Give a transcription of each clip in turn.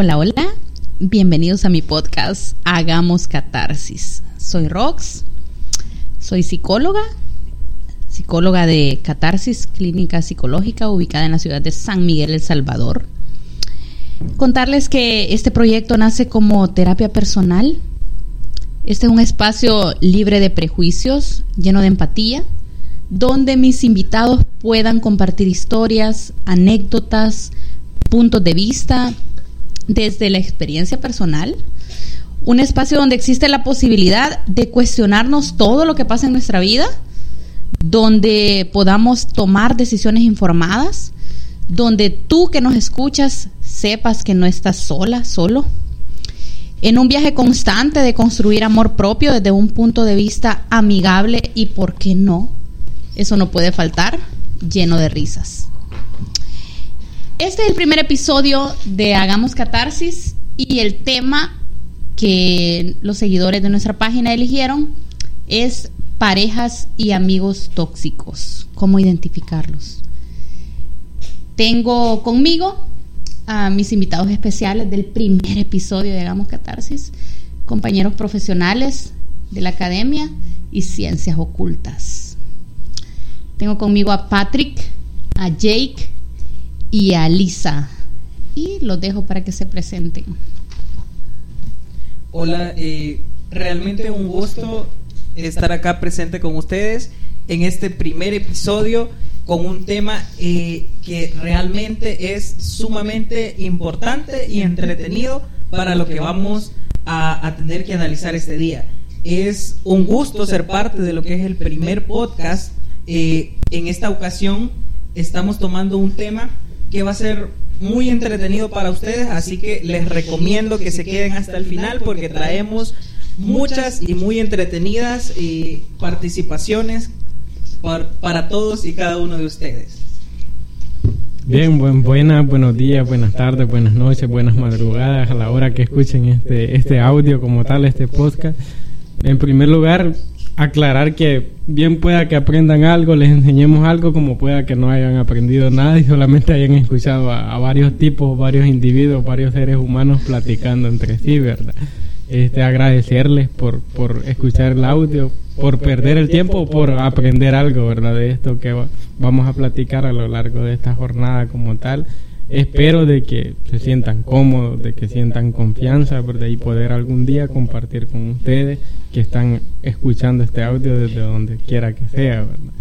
Hola, hola. Bienvenidos a mi podcast Hagamos Catarsis. Soy Rox. Soy psicóloga. Psicóloga de Catarsis Clínica Psicológica ubicada en la ciudad de San Miguel, El Salvador. Contarles que este proyecto nace como terapia personal. Este es un espacio libre de prejuicios, lleno de empatía, donde mis invitados puedan compartir historias, anécdotas, puntos de vista desde la experiencia personal, un espacio donde existe la posibilidad de cuestionarnos todo lo que pasa en nuestra vida, donde podamos tomar decisiones informadas, donde tú que nos escuchas sepas que no estás sola, solo, en un viaje constante de construir amor propio desde un punto de vista amigable y, ¿por qué no? Eso no puede faltar, lleno de risas. Este es el primer episodio de Hagamos Catarsis y el tema que los seguidores de nuestra página eligieron es parejas y amigos tóxicos. ¿Cómo identificarlos? Tengo conmigo a mis invitados especiales del primer episodio de Hagamos Catarsis, compañeros profesionales de la academia y ciencias ocultas. Tengo conmigo a Patrick, a Jake, y a Lisa. Y los dejo para que se presenten. Hola, eh, realmente un gusto estar acá presente con ustedes en este primer episodio con un tema eh, que realmente es sumamente importante y entretenido para lo que vamos a, tener que analizar este día. Es un gusto ser parte de lo que es el primer podcast. Eh, en esta ocasión estamos tomando un tema que va a ser muy entretenido para ustedes, así que les recomiendo que se queden hasta el final porque traemos muchas y muy entretenidas eh, participaciones para todos y cada uno de ustedes. Bien, buen, buenas, buenos días, buenas tardes, buenas noches, buenas madrugadas a la hora que escuchen este, este audio como tal, este podcast. En primer lugar, aclarar que bien pueda que aprendan algo, les enseñemos algo, como pueda que no hayan aprendido nada y solamente hayan escuchado a, varios tipos, varios individuos, varios seres humanos platicando entre sí, ¿verdad? Este, agradecerles por, por escuchar el audio, por perder el tiempo, por aprender algo, ¿verdad? De esto que vamos a platicar a lo largo de esta jornada como tal espero de que se sientan cómodos, de que sientan confianza, ¿verdad? Y poder algún día compartir con ustedes que están escuchando este audio desde donde quiera que sea, ¿verdad?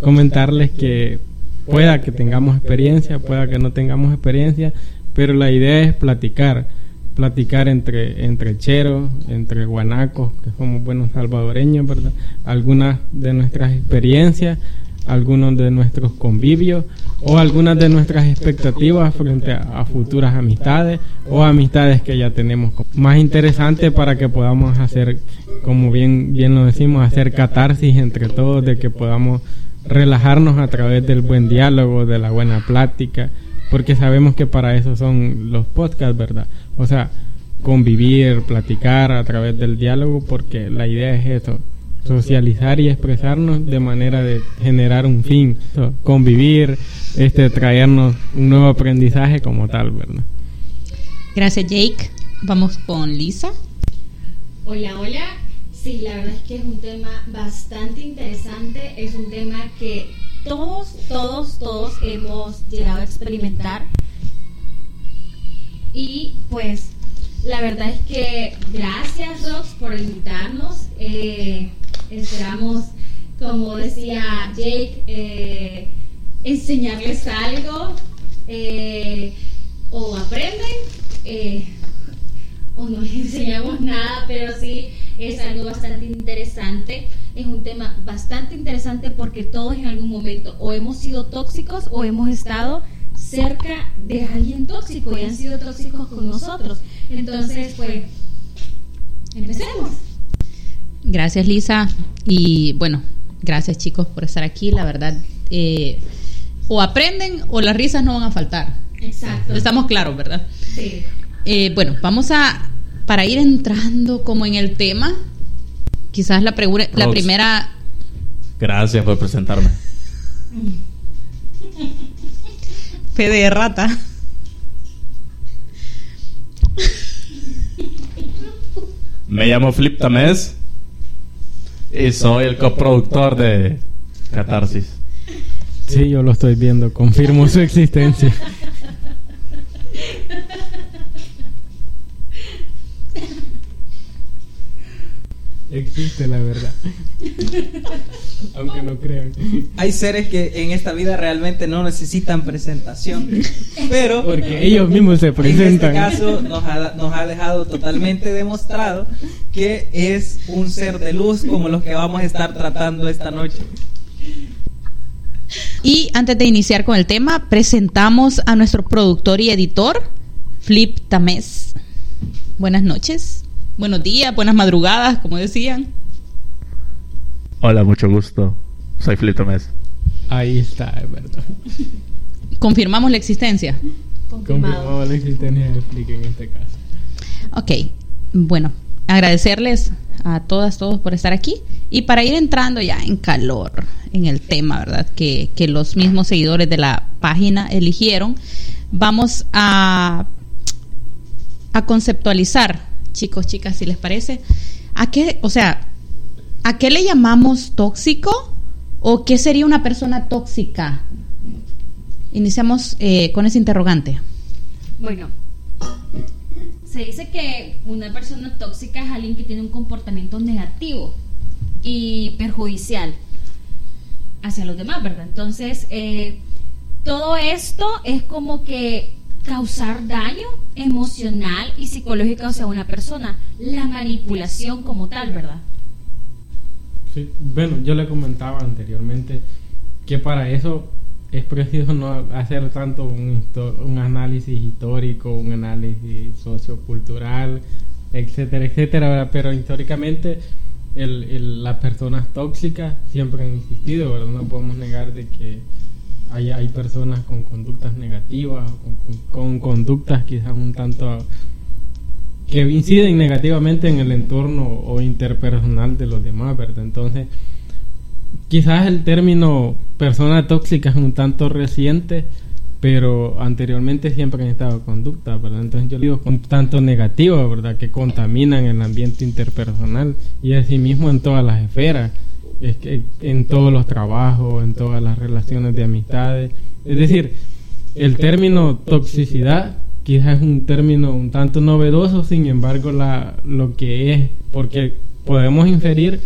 Comentarles que pueda que tengamos experiencia, pueda que no tengamos experiencia, pero la idea es platicar, platicar entre, entre cheros, entre guanacos, que somos buenos salvadoreños, ¿verdad? Algunas de nuestras experiencias, algunos de nuestros convivios o algunas de nuestras expectativas frente a, futuras amistades o amistades que ya tenemos. Más interesante para que podamos hacer, como bien, bien lo decimos, hacer catarsis entre todos, de que podamos relajarnos a través del buen diálogo, de la buena plática, porque sabemos que para eso son los podcasts, ¿verdad? O sea, convivir, platicar a través del diálogo, porque la idea es eso, socializar y expresarnos de manera de generar un fin, convivir, este, traernos un nuevo aprendizaje como tal, ¿verdad? Gracias Jake. Vamos con Lisa. Hola, hola. Sí, la verdad es que es un tema bastante interesante, es un tema que todos, todos, todos hemos llegado a experimentar. Y pues la verdad es que gracias Rox por invitarnos. Eh, Esperamos, como decía Jake, eh, enseñarles algo eh, o aprenden eh, o no les enseñamos nada, pero sí es algo bastante interesante. Es un tema bastante interesante porque todos en algún momento o hemos sido tóxicos o hemos estado cerca de alguien tóxico y han sido tóxicos con nosotros. Entonces, pues, empecemos. Gracias Lisa y bueno, gracias chicos por estar aquí. La verdad, eh, o aprenden o las risas no van a faltar. Exacto. Estamos claros, ¿verdad? Sí. Eh, bueno, vamos a, para ir entrando como en el tema, quizás la, la primera... Gracias por presentarme. Fede de rata. Me llamo Flip Tamés y soy el coproductor de Catarsis. Sí, yo lo estoy viendo, confirmo su existencia. Existe la verdad. Aunque no crean. Hay seres que en esta vida realmente no necesitan presentación, pero Porque ellos mismos se en este presentan. caso nos ha, nos ha dejado totalmente demostrado que es un ser de luz como los que vamos a estar tratando esta noche. Y antes de iniciar con el tema, presentamos a nuestro productor y editor, Flip Tamés. Buenas noches, buenos días, buenas madrugadas, como decían. Hola, mucho gusto. Soy Flip Tamés. Ahí está, es verdad. Confirmamos la existencia. Confirmado. Confirmamos la existencia de Flick en este caso. Ok, bueno, agradecerles a todas, todos por estar aquí. Y para ir entrando ya en calor en el tema, ¿verdad? Que, que los mismos seguidores de la página eligieron, vamos a, a conceptualizar, chicos, chicas, si les parece, a qué, o sea, ¿a qué le llamamos tóxico? ¿O qué sería una persona tóxica? Iniciamos eh, con ese interrogante. Bueno, se dice que una persona tóxica es alguien que tiene un comportamiento negativo y perjudicial hacia los demás, ¿verdad? Entonces, eh, todo esto es como que causar daño emocional y psicológico hacia una persona, la manipulación como tal, ¿verdad? Sí, bueno, yo le comentaba anteriormente que para eso es preciso no hacer tanto un, análisis histórico, un análisis sociocultural, etcétera, etcétera, pero históricamente las personas tóxicas siempre han existido, ¿verdad? No podemos negar de que hay, hay personas con conductas negativas, con, con- con conductas quizás un tanto que inciden negativamente en el entorno o interpersonal de los demás, ¿verdad? Entonces, quizás el término persona tóxica es un tanto reciente, pero anteriormente siempre han estado conductas, ¿verdad? Entonces yo digo un tanto negativas, ¿verdad? Que contaminan el ambiente interpersonal y asimismo en todas las esferas, es que en todos los trabajos, en todas las relaciones de amistades. Es decir, el término toxicidad quizás es un término un tanto novedoso, sin embargo la, lo que es, porque podemos inferir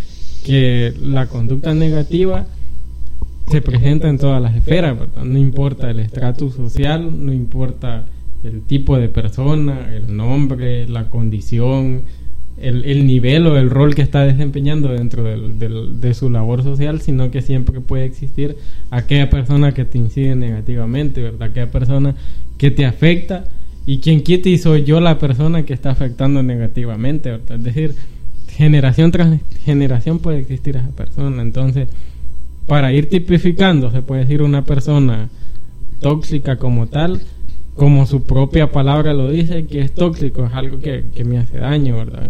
que la conducta negativa se presenta en todas las esferas, ¿verdad? no importa el estratus social, no importa el tipo de persona, el nombre, la condición, el, el nivel o el rol que está desempeñando dentro del- del- de su labor social, sino que siempre puede existir aquella persona que te incide negativamente, ¿verdad? Aquella persona que te afecta y quien quite y soy yo la persona que está afectando negativamente. Es decir, generación tras generación puede existir esa persona, entonces para ir tipificando, se puede decir una persona tóxica como tal, como su propia palabra lo dice, que es tóxico, es algo que, que me hace daño, ¿verdad?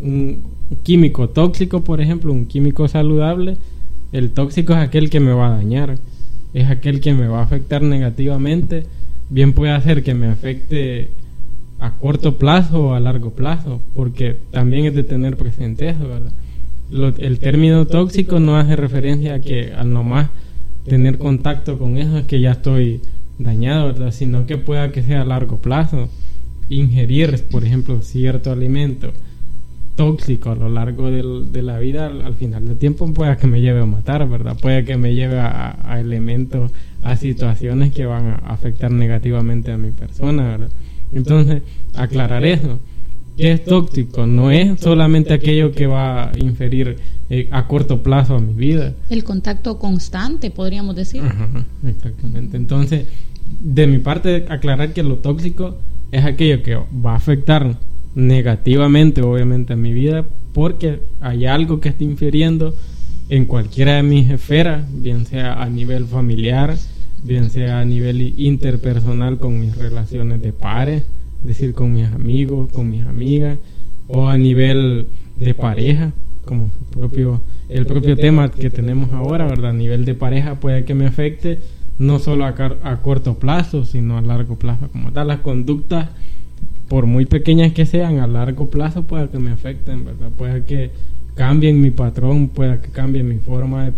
Un químico tóxico, por ejemplo, un químico saludable, el tóxico es aquel que me va a dañar, es aquel que me va a afectar negativamente, bien puede hacer que me afecte a corto plazo o a largo plazo, porque también es de tener presente eso, ¿verdad? Lo- el término tóxico no hace referencia a que al nomás tener contacto con eso es que ya estoy dañado, ¿verdad? Sino que pueda que sea a largo plazo. Ingerir, por ejemplo, cierto alimento tóxico a lo largo del- de la vida, al, al final del tiempo pueda que me lleve a matar, ¿verdad? Puede que me lleve a, a elementos, a situaciones que van a afectar negativamente a mi persona, ¿verdad? Entonces, aclarar eso. ¿Qué es tóxico? No es solamente aquello que va a inferir eh, a corto plazo a mi vida. El contacto constante, podríamos decir. Ajá, exactamente. Entonces, de mi parte, aclarar que lo tóxico es aquello que va a afectar negativamente, obviamente, a mi vida, porque hay algo que está infiriendo en cualquiera de mis esferas, bien sea a nivel familiar, bien sea a nivel interpersonal con mis relaciones de pares, es decir, con mis amigos, con mis amigas, o a nivel de pareja, como el propio tema que tenemos ahora, ¿verdad? A nivel de pareja puede que me afecte no solo a, car- a corto plazo, sino a largo plazo como tal. Las conductas por muy pequeñas que sean, a largo plazo pueda que me afecten, ¿verdad? Puede que cambien mi patrón, pueda que cambie mi forma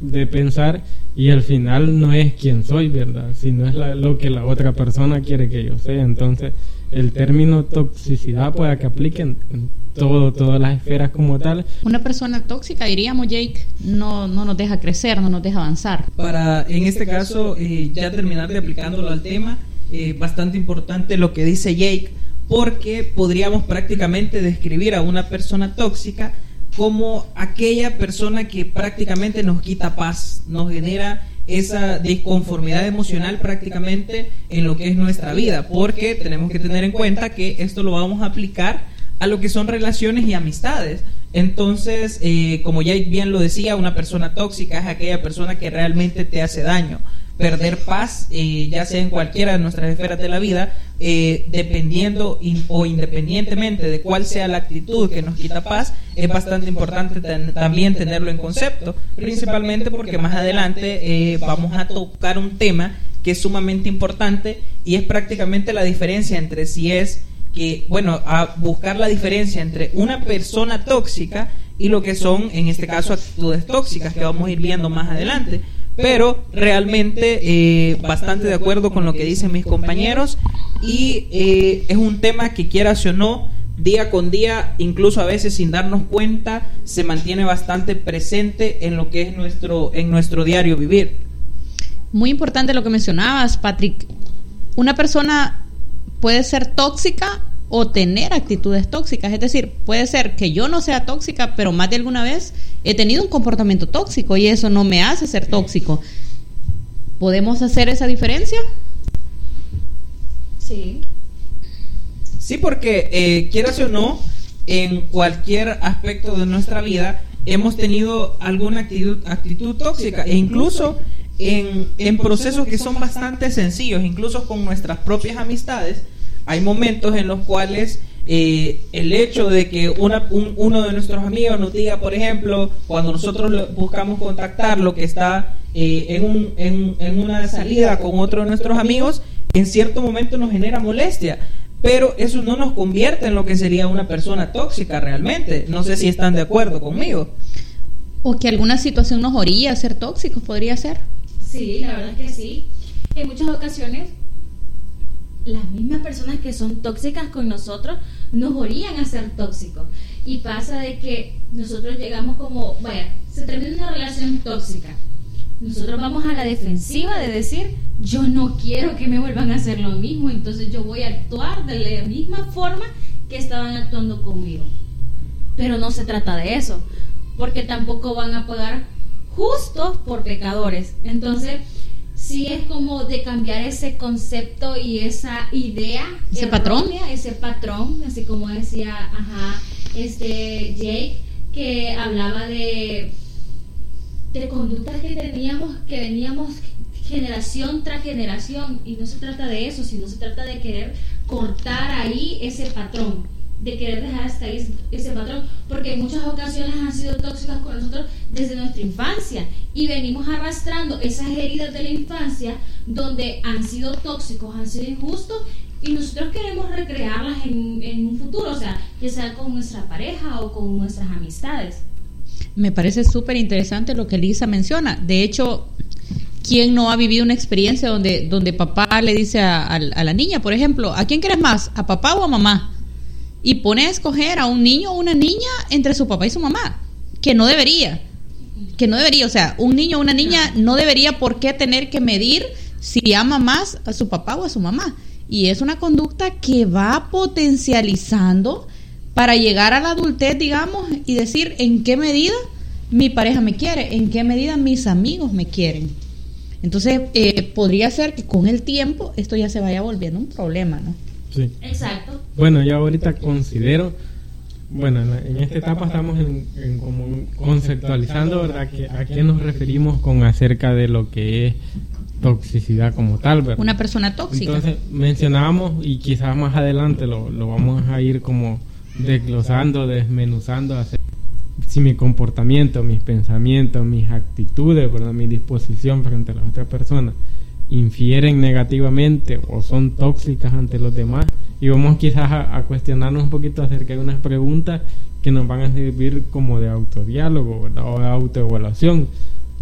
de, pensar y al final no es quien soy, ¿verdad? Sino es lo que la otra persona quiere que yo sea. Entonces, el término toxicidad pueda que apliquen en todo, todas las esferas como tal. Una persona tóxica, diríamos, Jake, no, no nos deja crecer, no nos deja avanzar. Para, en este caso, eh, ya terminar de aplicándolo al tema, eh, bastante importante lo que dice Jake, porque podríamos prácticamente describir a una persona tóxica como aquella persona que prácticamente nos quita paz, nos genera esa disconformidad emocional prácticamente en lo que es nuestra vida, porque tenemos que tener en cuenta que esto lo vamos a aplicar a lo que son relaciones y amistades. Entonces, eh, como ya bien lo decía, una persona tóxica es aquella persona que realmente te hace daño. Perder paz, eh, ya sea en cualquiera de nuestras esferas de la vida, eh, dependiendo o independientemente de cuál sea la actitud que nos quita paz, es bastante importante también tenerlo en concepto, principalmente porque más adelante eh, vamos a tocar un tema que es sumamente importante y es prácticamente la diferencia entre si es que, bueno, a buscar la diferencia entre una persona tóxica y lo que son, en este caso, actitudes tóxicas que vamos a ir viendo más adelante. Pero realmente eh, bastante de acuerdo con lo que dicen mis compañeros y eh, es un tema que quieras o no, día con día, incluso a veces sin darnos cuenta, se mantiene bastante presente en lo que es nuestro, en nuestro diario vivir. Muy importante lo que mencionabas, Patrick. Una persona puede ser tóxica o tener actitudes tóxicas. Es decir, puede ser que yo no sea tóxica, pero más de alguna vez he tenido un comportamiento tóxico y eso no me hace ser tóxico. ¿Podemos hacer esa diferencia? Sí. Sí, porque eh, quieras o no, en cualquier aspecto de nuestra vida hemos tenido alguna actitud, actitud tóxica e incluso en, en procesos que son bastante sencillos, incluso con nuestras propias amistades, hay momentos en los cuales eh, el hecho de que una, un- uno de nuestros amigos nos diga, por ejemplo, cuando nosotros lo- buscamos contactarlo, que está eh, en, un- en- en una salida con otro de nuestros amigos, en cierto momento nos genera molestia. Pero eso no nos convierte en lo que sería una persona tóxica realmente. No sé si están de acuerdo conmigo. ¿O que alguna situación nos orilla a ser tóxicos? ¿Podría ser? Sí, la verdad es que sí. En muchas ocasiones, las mismas personas que son tóxicas con nosotros nos orían a ser tóxicos. Y pasa de que nosotros llegamos como, vaya, se termina una relación tóxica. Nosotros vamos a la defensiva de decir, yo no quiero que me vuelvan a hacer lo mismo, entonces yo voy a actuar de la misma forma que estaban actuando conmigo. Pero no se trata de eso, porque tampoco van a pagar justos por pecadores. Entonces, sí es como de cambiar ese concepto y esa idea. Ese patrón. errónea, Ese patrón, así como decía, ajá, este Jake, que hablaba de, de conductas que teníamos, que veníamos generación tras generación, y no se trata de eso, sino se trata de querer cortar ahí ese patrón de querer dejar hasta ahí ese patrón, porque en muchas ocasiones han sido tóxicas con nosotros desde nuestra infancia y venimos arrastrando esas heridas de la infancia donde han sido tóxicos, han sido injustos y nosotros queremos recrearlas en, en un futuro, o sea, ya sea con nuestra pareja o con nuestras amistades. Me parece súper interesante lo que Lisa menciona. De hecho, ¿quién no ha vivido una experiencia donde, donde papá le dice a, a- a la niña, por ejemplo, ¿a quién quieres más? ¿A papá o a mamá? Y pone a escoger a un niño o una niña entre su papá y su mamá, que no debería. Que no debería, o sea, un niño o una niña no debería por qué tener que medir si ama más a su papá o a su mamá. Y es una conducta que va potencializando para llegar a la adultez, digamos, y decir en qué medida mi pareja me quiere, en qué medida mis amigos me quieren. Entonces, eh, podría ser que con el tiempo esto ya se vaya volviendo un problema, ¿no? Sí. Exacto. Bueno, yo ahorita considero, bueno, en, la- en esta etapa estamos en, en como conceptualizando, ¿verdad? Que, ¿A qué nos referimos con acerca de lo que es toxicidad como tal, ¿verdad? Una persona tóxica. Entonces mencionábamos y quizás más adelante lo, lo vamos a ir como desglosando, desmenuzando, hacer- si mi comportamiento, mis pensamientos, mis actitudes, ¿verdad? mi disposición frente a la otra persona infieren negativamente o son tóxicas ante los demás. Y vamos quizás a, cuestionarnos un poquito acerca de unas preguntas que nos van a servir como de autodiálogo o de autoevaluación.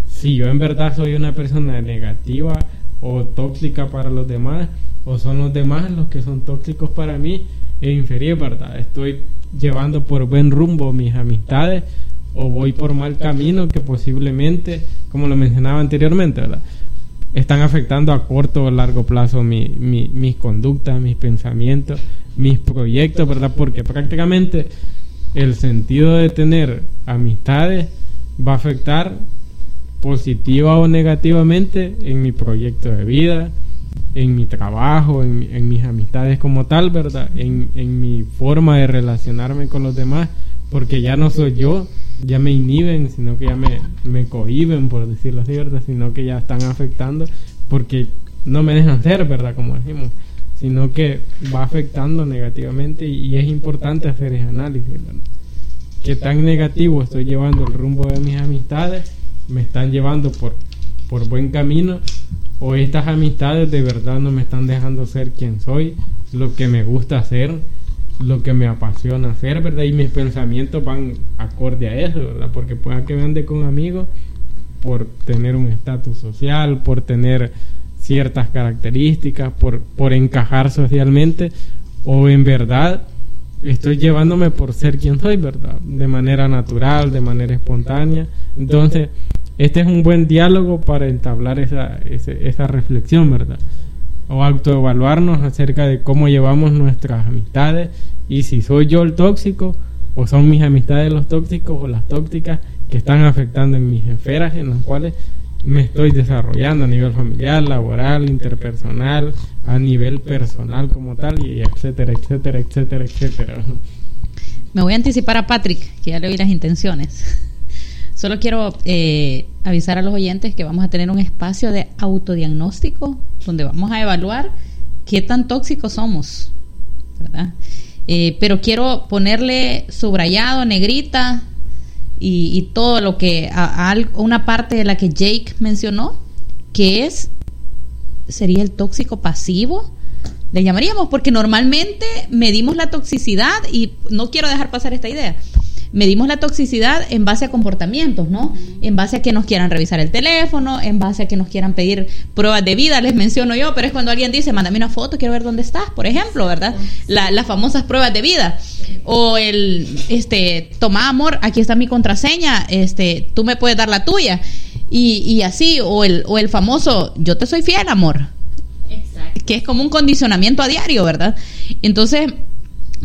Si yo en verdad soy una persona negativa o tóxica para los demás, o son los demás los que son tóxicos para mí, e inferior, ¿verdad? Estoy llevando por buen rumbo mis amistades o voy por mal camino que posiblemente, como lo mencionaba anteriormente, ¿verdad? Están afectando a corto o largo plazo mi, mi- mis conductas, mis pensamientos, mis proyectos, ¿verdad? Porque prácticamente el sentido de tener amistades va a afectar positiva o negativamente en mi proyecto de vida, en mi trabajo, en, en mis amistades como tal, ¿verdad? En, en mi forma de relacionarme con los demás, porque ya no soy yo, ya me inhiben, sino que ya me, me cohiben, por decirlo así, ¿verdad? Sino que ya están afectando, porque no me dejan ser, ¿verdad? Como decimos, sino que va afectando negativamente y, es importante hacer ese análisis, ¿verdad? qué tan negativo estoy llevando el rumbo de mis amistades, me están llevando por, por buen camino, o estas amistades de verdad no me están dejando ser quien soy, lo que me gusta hacer, lo que me apasiona hacer, ¿verdad? Y mis pensamientos van acorde a eso, ¿verdad? Porque pueda que me ande con amigos por tener un estatus social, por tener ciertas características, por, por encajar socialmente, o en verdad estoy llevándome por ser quien soy, ¿verdad? De manera natural, de manera espontánea. Entonces, este es un buen diálogo para entablar esa, ese- esa reflexión, ¿verdad? O autoevaluarnos acerca de cómo llevamos nuestras amistades y si soy yo el tóxico o son mis amistades los tóxicos o las tóxicas que están afectando en mis esferas en las cuales me estoy desarrollando a nivel familiar, laboral, interpersonal, a nivel personal como tal, y etcétera, etcétera, etcétera, etcétera. Me voy a anticipar a Patrick, que ya le oí las intenciones. Solo quiero eh, avisar a los oyentes que vamos a tener un espacio de autodiagnóstico donde vamos a evaluar qué tan tóxicos somos, ¿verdad? Eh, pero quiero ponerle subrayado, negrita y, y todo lo que a, una parte de la que Jake mencionó, que es sería el tóxico pasivo. Le llamaríamos porque normalmente medimos la toxicidad y no quiero dejar pasar esta idea. Medimos la toxicidad en base a comportamientos, ¿no? En base a que nos quieran revisar el teléfono, en base a que nos quieran pedir pruebas de vida, les menciono yo, pero es cuando alguien dice, mándame una foto, quiero ver dónde estás, por ejemplo, ¿verdad? La- las famosas pruebas de vida. O el, este, toma amor, aquí está mi contraseña, este, tú me puedes dar la tuya. Y, y así, o el, o el famoso, yo te soy fiel, amor Exacto. que es como un condicionamiento a diario, ¿verdad? Entonces,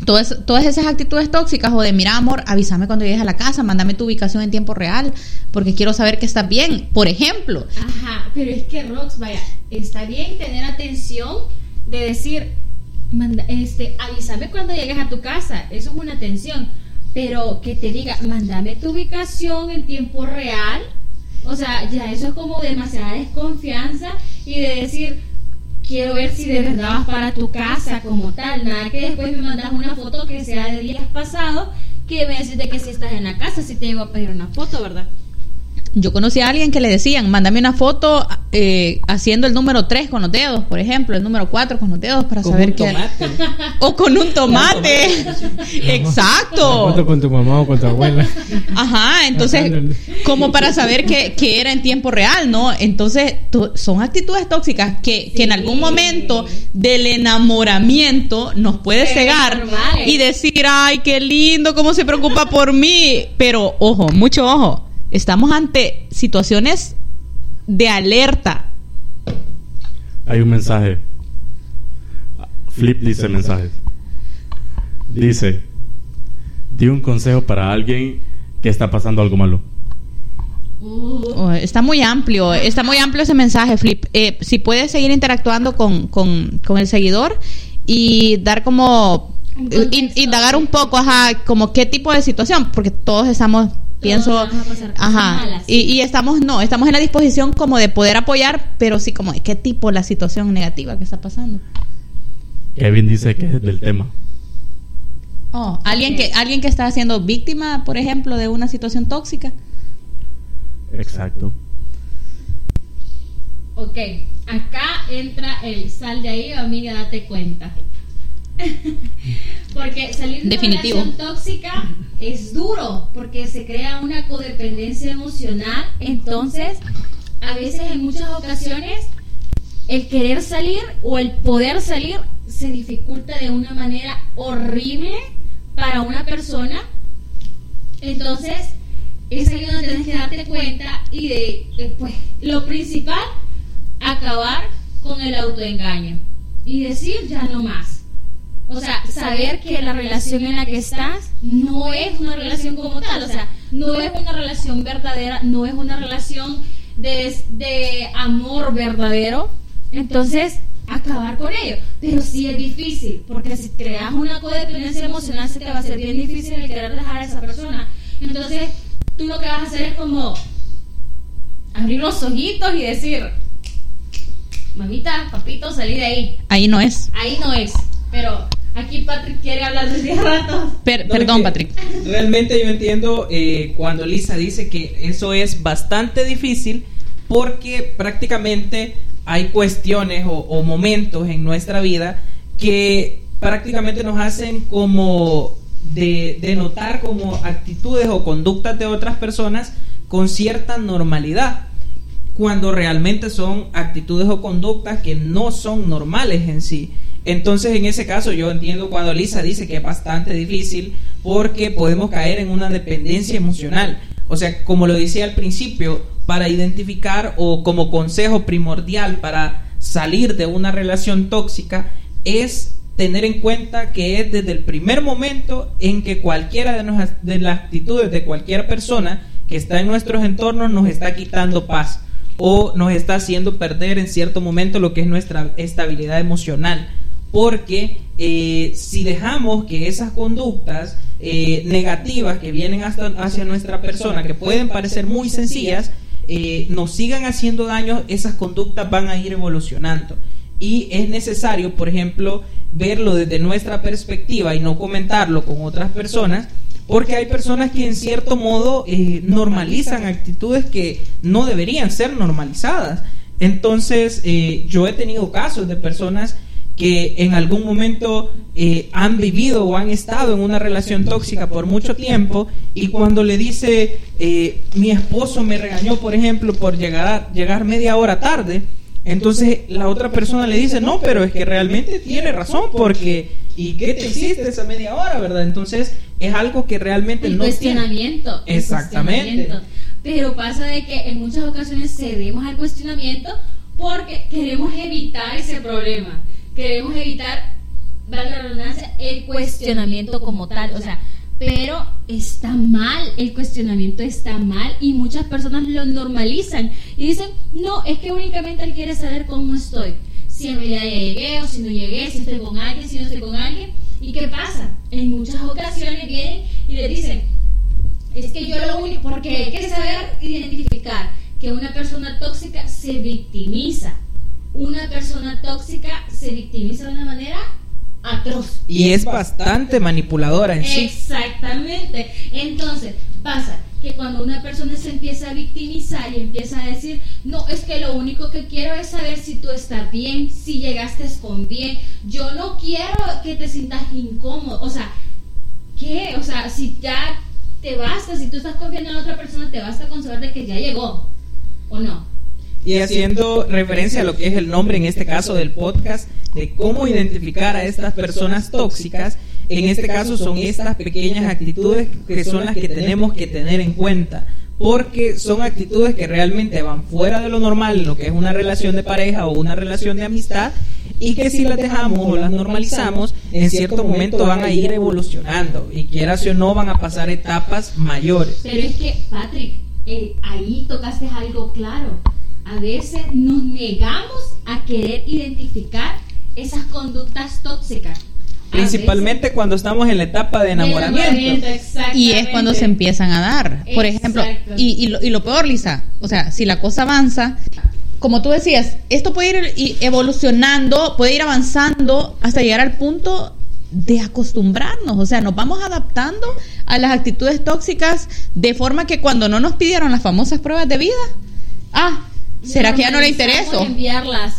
todas, todas esas actitudes tóxicas o de, mira, amor, avísame cuando llegues a la casa, mándame tu ubicación en tiempo real, porque quiero saber que estás bien, por ejemplo. Ajá, pero es que Rox, vaya, está bien tener atención de decir, manda, este, avísame cuando llegues a tu casa, eso es una atención, pero que te diga, mándame tu ubicación en tiempo real, o sea, ya eso es como demasiada desconfianza y de decir, quiero ver si de verdad vas para tu casa como tal, nada que después me mandas una foto que sea de días pasados, que me decís de que si estás en la casa, si te llego a pedir una foto, ¿verdad? Yo conocí a alguien que le decían, mándame una foto eh, haciendo el número 3 con los dedos, por ejemplo, el número 4 con los dedos para Con saber un que... tomate. O con un tomate. Foto Exacto. con tu mamá o con tu abuela. Ajá, entonces, como para saber que, que era en tiempo real, ¿no? Entonces, to- son actitudes tóxicas que, que en algún momento del enamoramiento nos puede Sí, cegar y decir, ay, qué lindo, cómo se preocupa por mí. Pero, ojo, mucho ojo, estamos ante situaciones de alerta. Hay un mensaje. Flip dice mensajes. Dice, di un consejo para alguien que está pasando algo malo. Oh, está muy amplio, está muy amplio ese mensaje, Flip. Eh, si puedes seguir interactuando con, con, con el seguidor y dar como Un in- contexto. indagar un poco, ajá, como qué tipo de situación, porque todos estamos, pienso, ajá, y, y estamos, no, estamos en la disposición como de poder apoyar, pero sí como de qué tipo la situación negativa que está pasando. Kevin dice que es del tema. Oh, alguien que alguien que está siendo víctima, por ejemplo, de una situación tóxica. Exacto. Ok, acá entra el sal de ahí, amiga, date cuenta. porque salir de Definitivo. una relación tóxica es duro, porque se crea una codependencia emocional. Entonces, a veces, en muchas ocasiones, el querer salir o el poder salir se dificulta de una manera horrible para una persona. Entonces, es ahí donde tienes que darte cuenta y de, eh, pues, lo principal, acabar con el autoengaño y decir ya no más. O sea, saber que la relación en la que estás no es una relación como tal, o sea, no es una relación verdadera, no es una relación de, de amor verdadero. Entonces, acabar con ello. Pero sí es difícil, porque si creas una codependencia emocional, se te va a ser bien difícil el querer dejar a esa persona. Entonces, tú lo que vas a hacer es como abrir los ojitos y decir, mamita, papito, salí de ahí. Ahí no es. Ahí no es. Pero aquí Patrick quiere hablar desde hace rato. Per- No, perdón, es que Patrick. Realmente yo entiendo eh, cuando Lisa dice que eso es bastante difícil porque prácticamente hay cuestiones o, o momentos en nuestra vida que prácticamente nos hacen como de, de notar como actitudes o conductas de otras personas con cierta normalidad cuando realmente son actitudes o conductas que no son normales en sí. Entonces, en ese caso, yo entiendo cuando Lisa dice que es bastante difícil porque podemos caer en una dependencia emocional. O sea, como lo decía al principio, para identificar o como consejo primordial para salir de una relación tóxica es tener en cuenta que es desde el primer momento en que cualquiera de, de las actitudes de cualquier persona que está en nuestros entornos nos está quitando paz o nos está haciendo perder en cierto momento lo que es nuestra estabilidad emocional. Porque eh, si dejamos que esas conductas eh, negativas que vienen hacia nuestra persona, que pueden parecer muy sencillas, eh, nos sigan haciendo daño, esas conductas van a ir evolucionando. Y es necesario, por ejemplo, verlo desde nuestra perspectiva y no comentarlo con otras personas, porque hay personas que en cierto modo normalizan actitudes que no deberían ser normalizadas. Entonces, yo he tenido casos de personas que en algún momento eh, han vivido o han estado en una relación tóxica por mucho tiempo y cuando le dice eh, mi esposo me regañó por ejemplo por llegar a- llegar media hora tarde entonces la otra persona le dice no pero es que realmente tiene razón porque y qué te hiciste esa media hora verdad entonces es algo que realmente El no tiene- cuestionamiento. el Exactamente. cuestionamiento. Pero pasa de que en muchas ocasiones cedemos al cuestionamiento porque queremos evitar ese problema. Queremos evitar, valga la redundancia, el cuestionamiento como tal. O sea, pero está mal, el cuestionamiento está mal y muchas personas lo normalizan y dicen, no, es que únicamente él quiere saber cómo estoy. Si en realidad llegué o si no llegué, si estoy con alguien, si no estoy con alguien. ¿Y qué pasa? En muchas ocasiones vienen y le dicen, es que yo lo único, porque hay que saber identificar que una persona tóxica se victimiza. Una persona tóxica se victimiza de una manera atroz. y es bastante manipuladora en sí Exactamente. Entonces, pasa que cuando una persona se empieza a victimizar y empieza a decir, no, es que lo único que quiero es saber si tú estás bien, si llegaste con bien, yo no quiero que te sientas incómodo, o sea, ¿qué? O sea, si ya te basta, si tú estás confiando en otra persona, te basta con saber de que ya llegó, ¿o no? Y haciendo referencia a lo que es el nombre en este caso del podcast, de cómo identificar a estas personas tóxicas, en este caso son estas pequeñas actitudes que son las que tenemos que tener en cuenta, porque son actitudes que realmente van fuera de lo normal lo que es una relación de pareja o una relación de amistad y que si las dejamos o las normalizamos, en cierto momento van a ir evolucionando y quieras o no van a pasar etapas mayores. Pero es que, Patrick, eh, ahí tocaste algo claro. A veces nos negamos a querer identificar esas conductas tóxicas. Principalmente cuando estamos en la etapa de enamoramiento. Y es cuando se empiezan a dar. Por ejemplo, y, y, lo, y lo peor, Lisa, o sea, si la cosa avanza, como tú decías, esto puede ir evolucionando, puede ir avanzando hasta llegar al punto de acostumbrarnos, o sea, nos vamos adaptando a las actitudes tóxicas de forma que cuando no nos pidieron las famosas pruebas de vida, ah, ¿Será que ya no le intereso? enviarlas.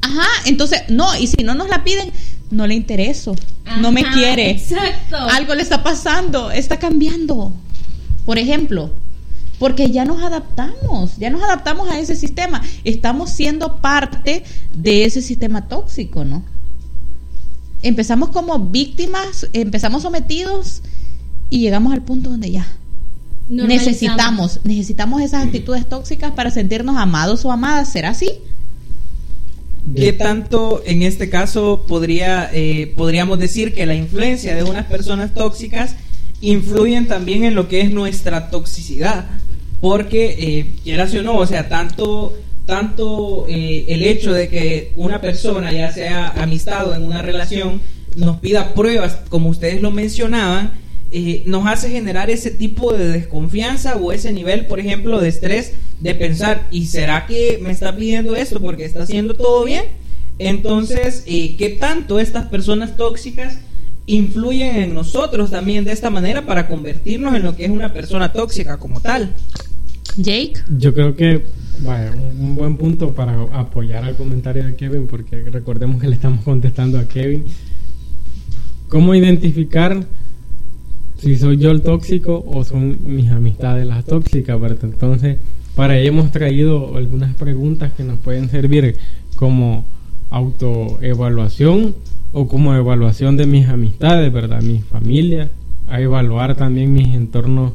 Ajá, entonces, no, y si no nos la piden, no le intereso, no me quiere. Exacto. Algo le está pasando, está cambiando. Por ejemplo, porque ya nos adaptamos, ya nos adaptamos a ese sistema. Estamos siendo parte de ese sistema tóxico, ¿no? Empezamos como víctimas, empezamos sometidos y llegamos al punto donde ya. Necesitamos, necesitamos esas actitudes tóxicas para sentirnos amados o amadas. ¿Será así? ¿Qué tanto en este caso podría, eh, podríamos decir que la influencia de unas personas tóxicas influyen también en lo que es nuestra toxicidad? Porque, eh, quieras o no, o sea, tanto, tanto eh, el hecho de que una persona, ya sea amistad o en una relación, nos pida pruebas, como ustedes lo mencionaban, eh, nos hace generar ese tipo de desconfianza o ese nivel, por ejemplo, de estrés de pensar, ¿y será que me está pidiendo esto porque está haciendo todo bien? Entonces, eh, ¿qué tanto estas personas tóxicas influyen en nosotros también de esta manera para convertirnos en lo que es una persona tóxica como tal? Jake. Yo creo que vaya, un, un buen punto para apoyar al comentario de Kevin, porque recordemos que le estamos contestando a Kevin. ¿Cómo identificar si soy yo el tóxico o son mis amistades las tóxicas? ¿verdad? Entonces, para ello hemos traído algunas preguntas que nos pueden servir como autoevaluación o como evaluación de mis amistades, ¿verdad? Mi familia, a evaluar también mis entornos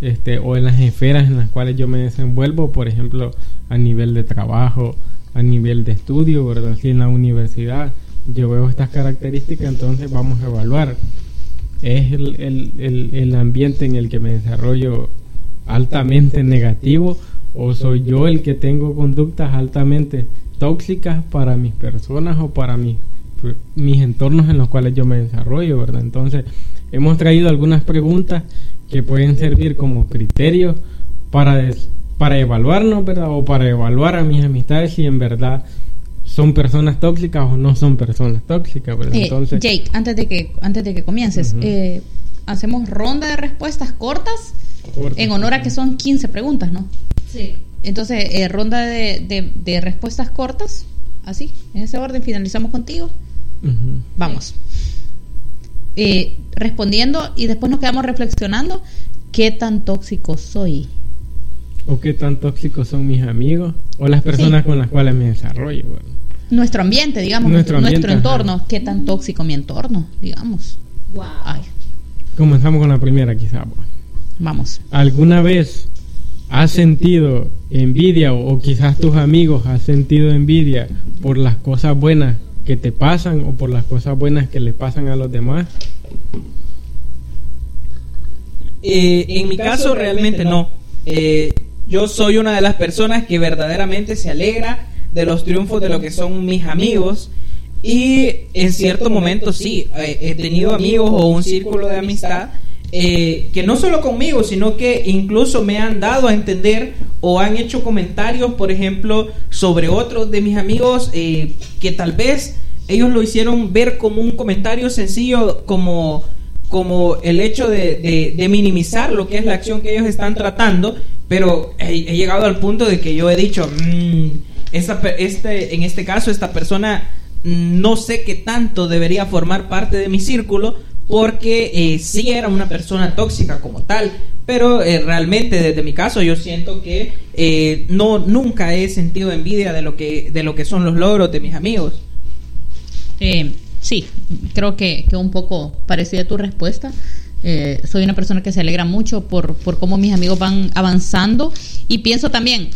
este, o en las esferas en las cuales yo me desenvuelvo, por ejemplo, a nivel de trabajo, a nivel de estudio, ¿verdad? Si en la universidad yo veo estas características, entonces vamos a evaluar. ¿Es el, el, el, el ambiente en el que me desarrollo altamente negativo o soy yo el que tengo conductas altamente tóxicas para mis personas o para mis, mis entornos en los cuales yo me desarrollo, ¿verdad? Entonces, hemos traído algunas preguntas que pueden servir como criterios para, para evaluarnos, ¿verdad? O para evaluar a mis amistades si en verdad son personas tóxicas o no son personas tóxicas, ¿verdad? Eh, Entonces, Jake, antes de que, antes de que comiences, eh, hacemos ronda de respuestas cortas en honor a que son 15 preguntas, ¿no? Sí. Entonces, eh, ronda de, de- de respuestas cortas, así, en ese orden, finalizamos contigo. Vamos. Eh, respondiendo y después nos quedamos reflexionando, ¿qué tan tóxico soy? o qué tan tóxicos son mis amigos o las personas Sí. con las cuales me desarrollo, ¿verdad? Nuestro ambiente, digamos, Nuestro entorno, ajá. ¿qué tan tóxico mi entorno, digamos? Wow. Ay, Comenzamos con la primera quizá. pues. vamos. ¿Alguna vez has sentido envidia o, o quizás tus amigos has sentido envidia por las cosas buenas que te pasan o por las cosas buenas que le pasan a los demás? Eh, en mi caso realmente no. Eh, yo soy una de las personas que verdaderamente se alegra de los triunfos de lo que son mis amigos. Y en cierto momento sí, eh, he tenido amigos o un círculo de amistad eh, que no solo conmigo, sino que incluso me han dado a entender o han hecho comentarios, por ejemplo, sobre otros de mis amigos eh, que tal vez ellos lo hicieron ver como un comentario sencillo, como como el hecho de, de- minimizar lo que es la acción que ellos están tratando, pero he, he llegado al punto de que yo he dicho, "Mm, esta este, en este caso, esta persona mm, no sé qué tanto debería formar parte de mi círculo, porque eh, sí era una persona tóxica como tal, pero eh, realmente desde mi caso yo siento que eh, no nunca he sentido envidia de lo que de lo que son los logros de mis amigos. Eh, sí, creo que, que un poco parecida tu respuesta. Soy una persona que se alegra mucho por, por cómo mis amigos van avanzando y pienso también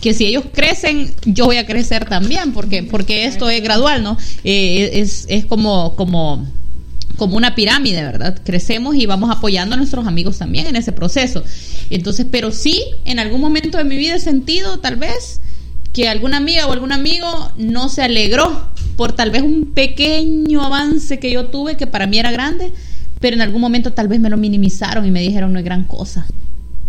que si ellos crecen, yo voy a crecer también, porque, porque esto es gradual, ¿no? Eh, es, es como, como, como una pirámide, ¿verdad? Crecemos y vamos apoyando a nuestros amigos también en ese proceso. Entonces, pero sí, en algún momento de mi vida he sentido, tal vez, que alguna amiga o algún amigo no se alegró por tal vez un pequeño avance que yo tuve que para mí era grande, pero en algún momento tal vez me lo minimizaron y me dijeron no es gran cosa.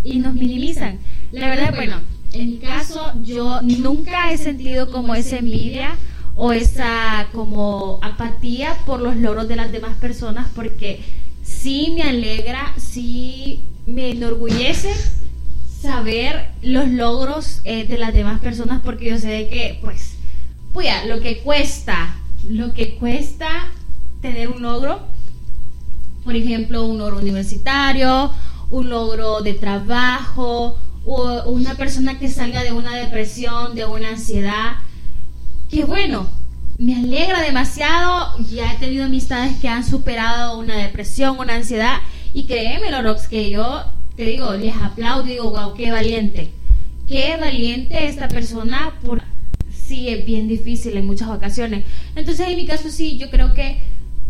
y nos minimizan. La verdad, bueno, en mi caso yo nunca he sentido como esa envidia o esa como apatía por los logros de las demás personas porque sí me alegra, sí me enorgullece saber los logros eh, de las demás personas porque yo sé que, pues, puya, lo que cuesta, lo que cuesta tener un logro, por ejemplo, un logro universitario, un logro de trabajo, o una persona que salga de una depresión, de una ansiedad, que bueno, me alegra demasiado, ya he tenido amistades que han superado una depresión, una ansiedad, y créeme, Lorox, que yo te digo, les aplaudo, digo, wow, qué valiente, qué valiente esta persona, por sí es bien difícil en muchas ocasiones. Entonces, en mi caso sí, yo creo que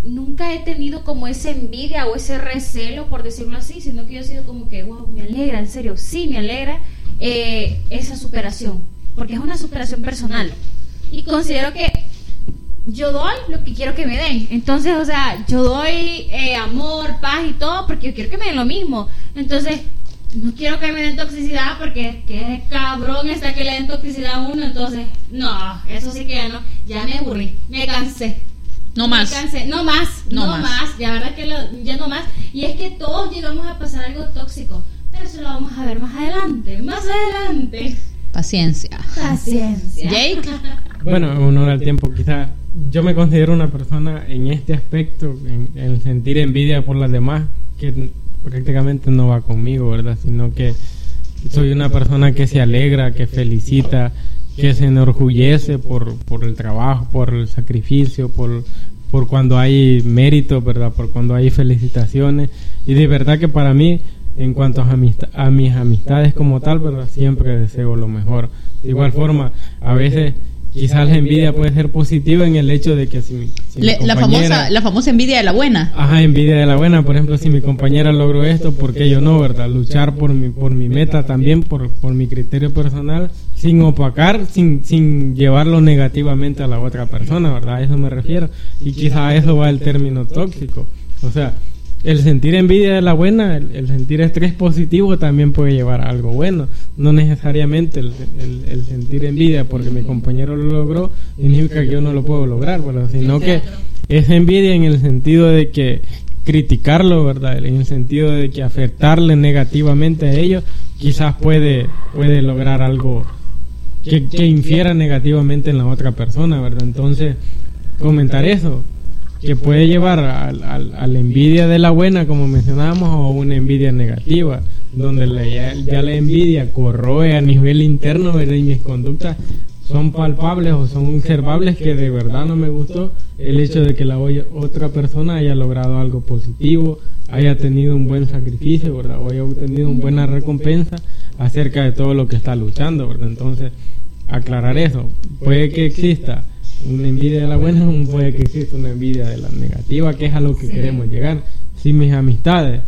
nunca he tenido como esa envidia o ese recelo, por decirlo así, sino que yo he sido como que, wow, me alegra, en serio, sí me alegra eh, esa superación, porque es una superación personal. Y considero que yo doy lo que quiero que me den. Entonces, o sea, yo doy eh, amor, paz y todo, porque yo quiero que me den lo mismo. Entonces, no quiero que me den toxicidad porque qué cabrón está que le den toxicidad a uno. Entonces, no, eso sí que ya no, ya me aburrí, me cansé. No más. Cansé. No más, No no, más. más. Ya verdad que lo- ya no más. Y es que todos llegamos a pasar algo tóxico. Pero eso lo vamos a ver más adelante. Más adelante. Paciencia. Paciencia. Jake. Bueno, en honor al tiempo, quizá yo me considero una persona en este aspecto, en, en sentir envidia por las demás, que prácticamente no va conmigo, ¿verdad? Sino que soy una persona que se alegra, que felicita, que se enorgullece por, por el trabajo, por el sacrificio, por, por cuando hay mérito, ¿verdad? Por cuando hay felicitaciones. Y de verdad que para mí, en cuanto a, a mis amistades como tal, ¿verdad? Siempre deseo lo mejor. De igual forma, a veces quizás la envidia puede ser positiva en el hecho de que si, mi- si mi Le- la, compañera- famosa, la famosa envidia de la buena. Ajá, envidia de la buena, por ejemplo, si mi compañera logró esto, ¿por qué yo no, verdad? Luchar por mi, por mi meta también, por, por mi criterio personal, sin opacar, sin, sin llevarlo negativamente a la otra persona, ¿verdad? A eso me refiero. Y quizá a eso va el término tóxico. O sea, el sentir envidia de la buena, el, el sentir estrés positivo también puede llevar a algo bueno. No necesariamente el, el- sentir envidia porque mi compañero lo logró significa que yo no lo puedo lograr, ¿verdad? Sino que es envidia en el sentido de que criticarlo, ¿verdad? En el sentido de que afectarle negativamente a ellos quizás puede, puede lograr algo que, que infiera negativamente en la otra persona, ¿verdad? Entonces, comentar eso, que puede llevar a la envidia de la buena, como mencionábamos, o una envidia negativa, donde la- ya, ya la envidia corroe a nivel interno, ¿verdad? Y mis conductas son palpables o son observables que de verdad no me gustó el hecho de que la otra persona haya logrado algo positivo, haya tenido un buen sacrificio, ¿verdad? O haya obtenido una buena recompensa acerca de todo lo que está luchando, ¿verdad? Entonces, aclarar eso. Puede que exista una envidia de la buena, puede que exista una envidia de la negativa, que es a lo que queremos llegar. Si mis amistades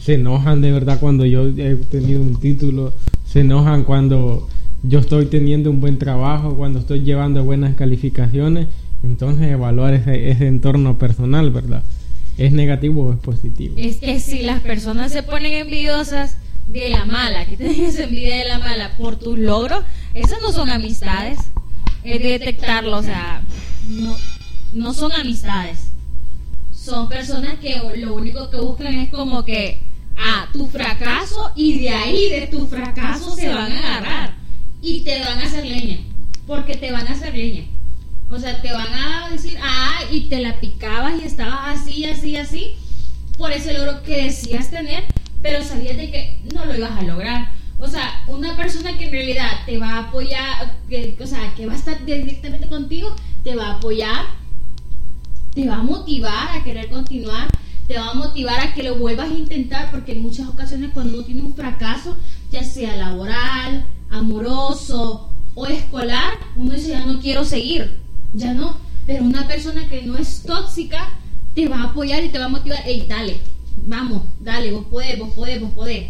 se enojan de verdad cuando yo he tenido un título, se enojan cuando yo estoy teniendo un buen trabajo, cuando estoy llevando buenas calificaciones, entonces evaluar ese, ese entorno personal, ¿verdad? ¿Es negativo o es positivo? Es que si las personas se ponen envidiosas de la mala, que tienes envidia de la mala por tus logros, esas no son amistades. Es de detectarlo, o sea, no, no son amistades. Son personas que lo único que buscan es como que a tu fracaso y de ahí de tu fracaso se van a agarrar y te van a hacer leña, porque te van a hacer leña. O sea, te van a decir, ah, y te la picabas y estabas así, así, así, por ese logro que decías tener, pero sabías de que no lo ibas a lograr. O sea, una persona que en realidad te va a apoyar, que, o sea, que va a estar directamente contigo, te va a apoyar, te va a motivar a querer continuar, te va a motivar a que lo vuelvas a intentar, porque en muchas ocasiones cuando uno tiene un fracaso, ya sea laboral, amoroso o escolar, uno dice, ya no quiero seguir, ya no. Pero una persona que no es tóxica te va a apoyar y te va a motivar, hey, dale, vamos, dale, vos podés, vos podés, vos podés.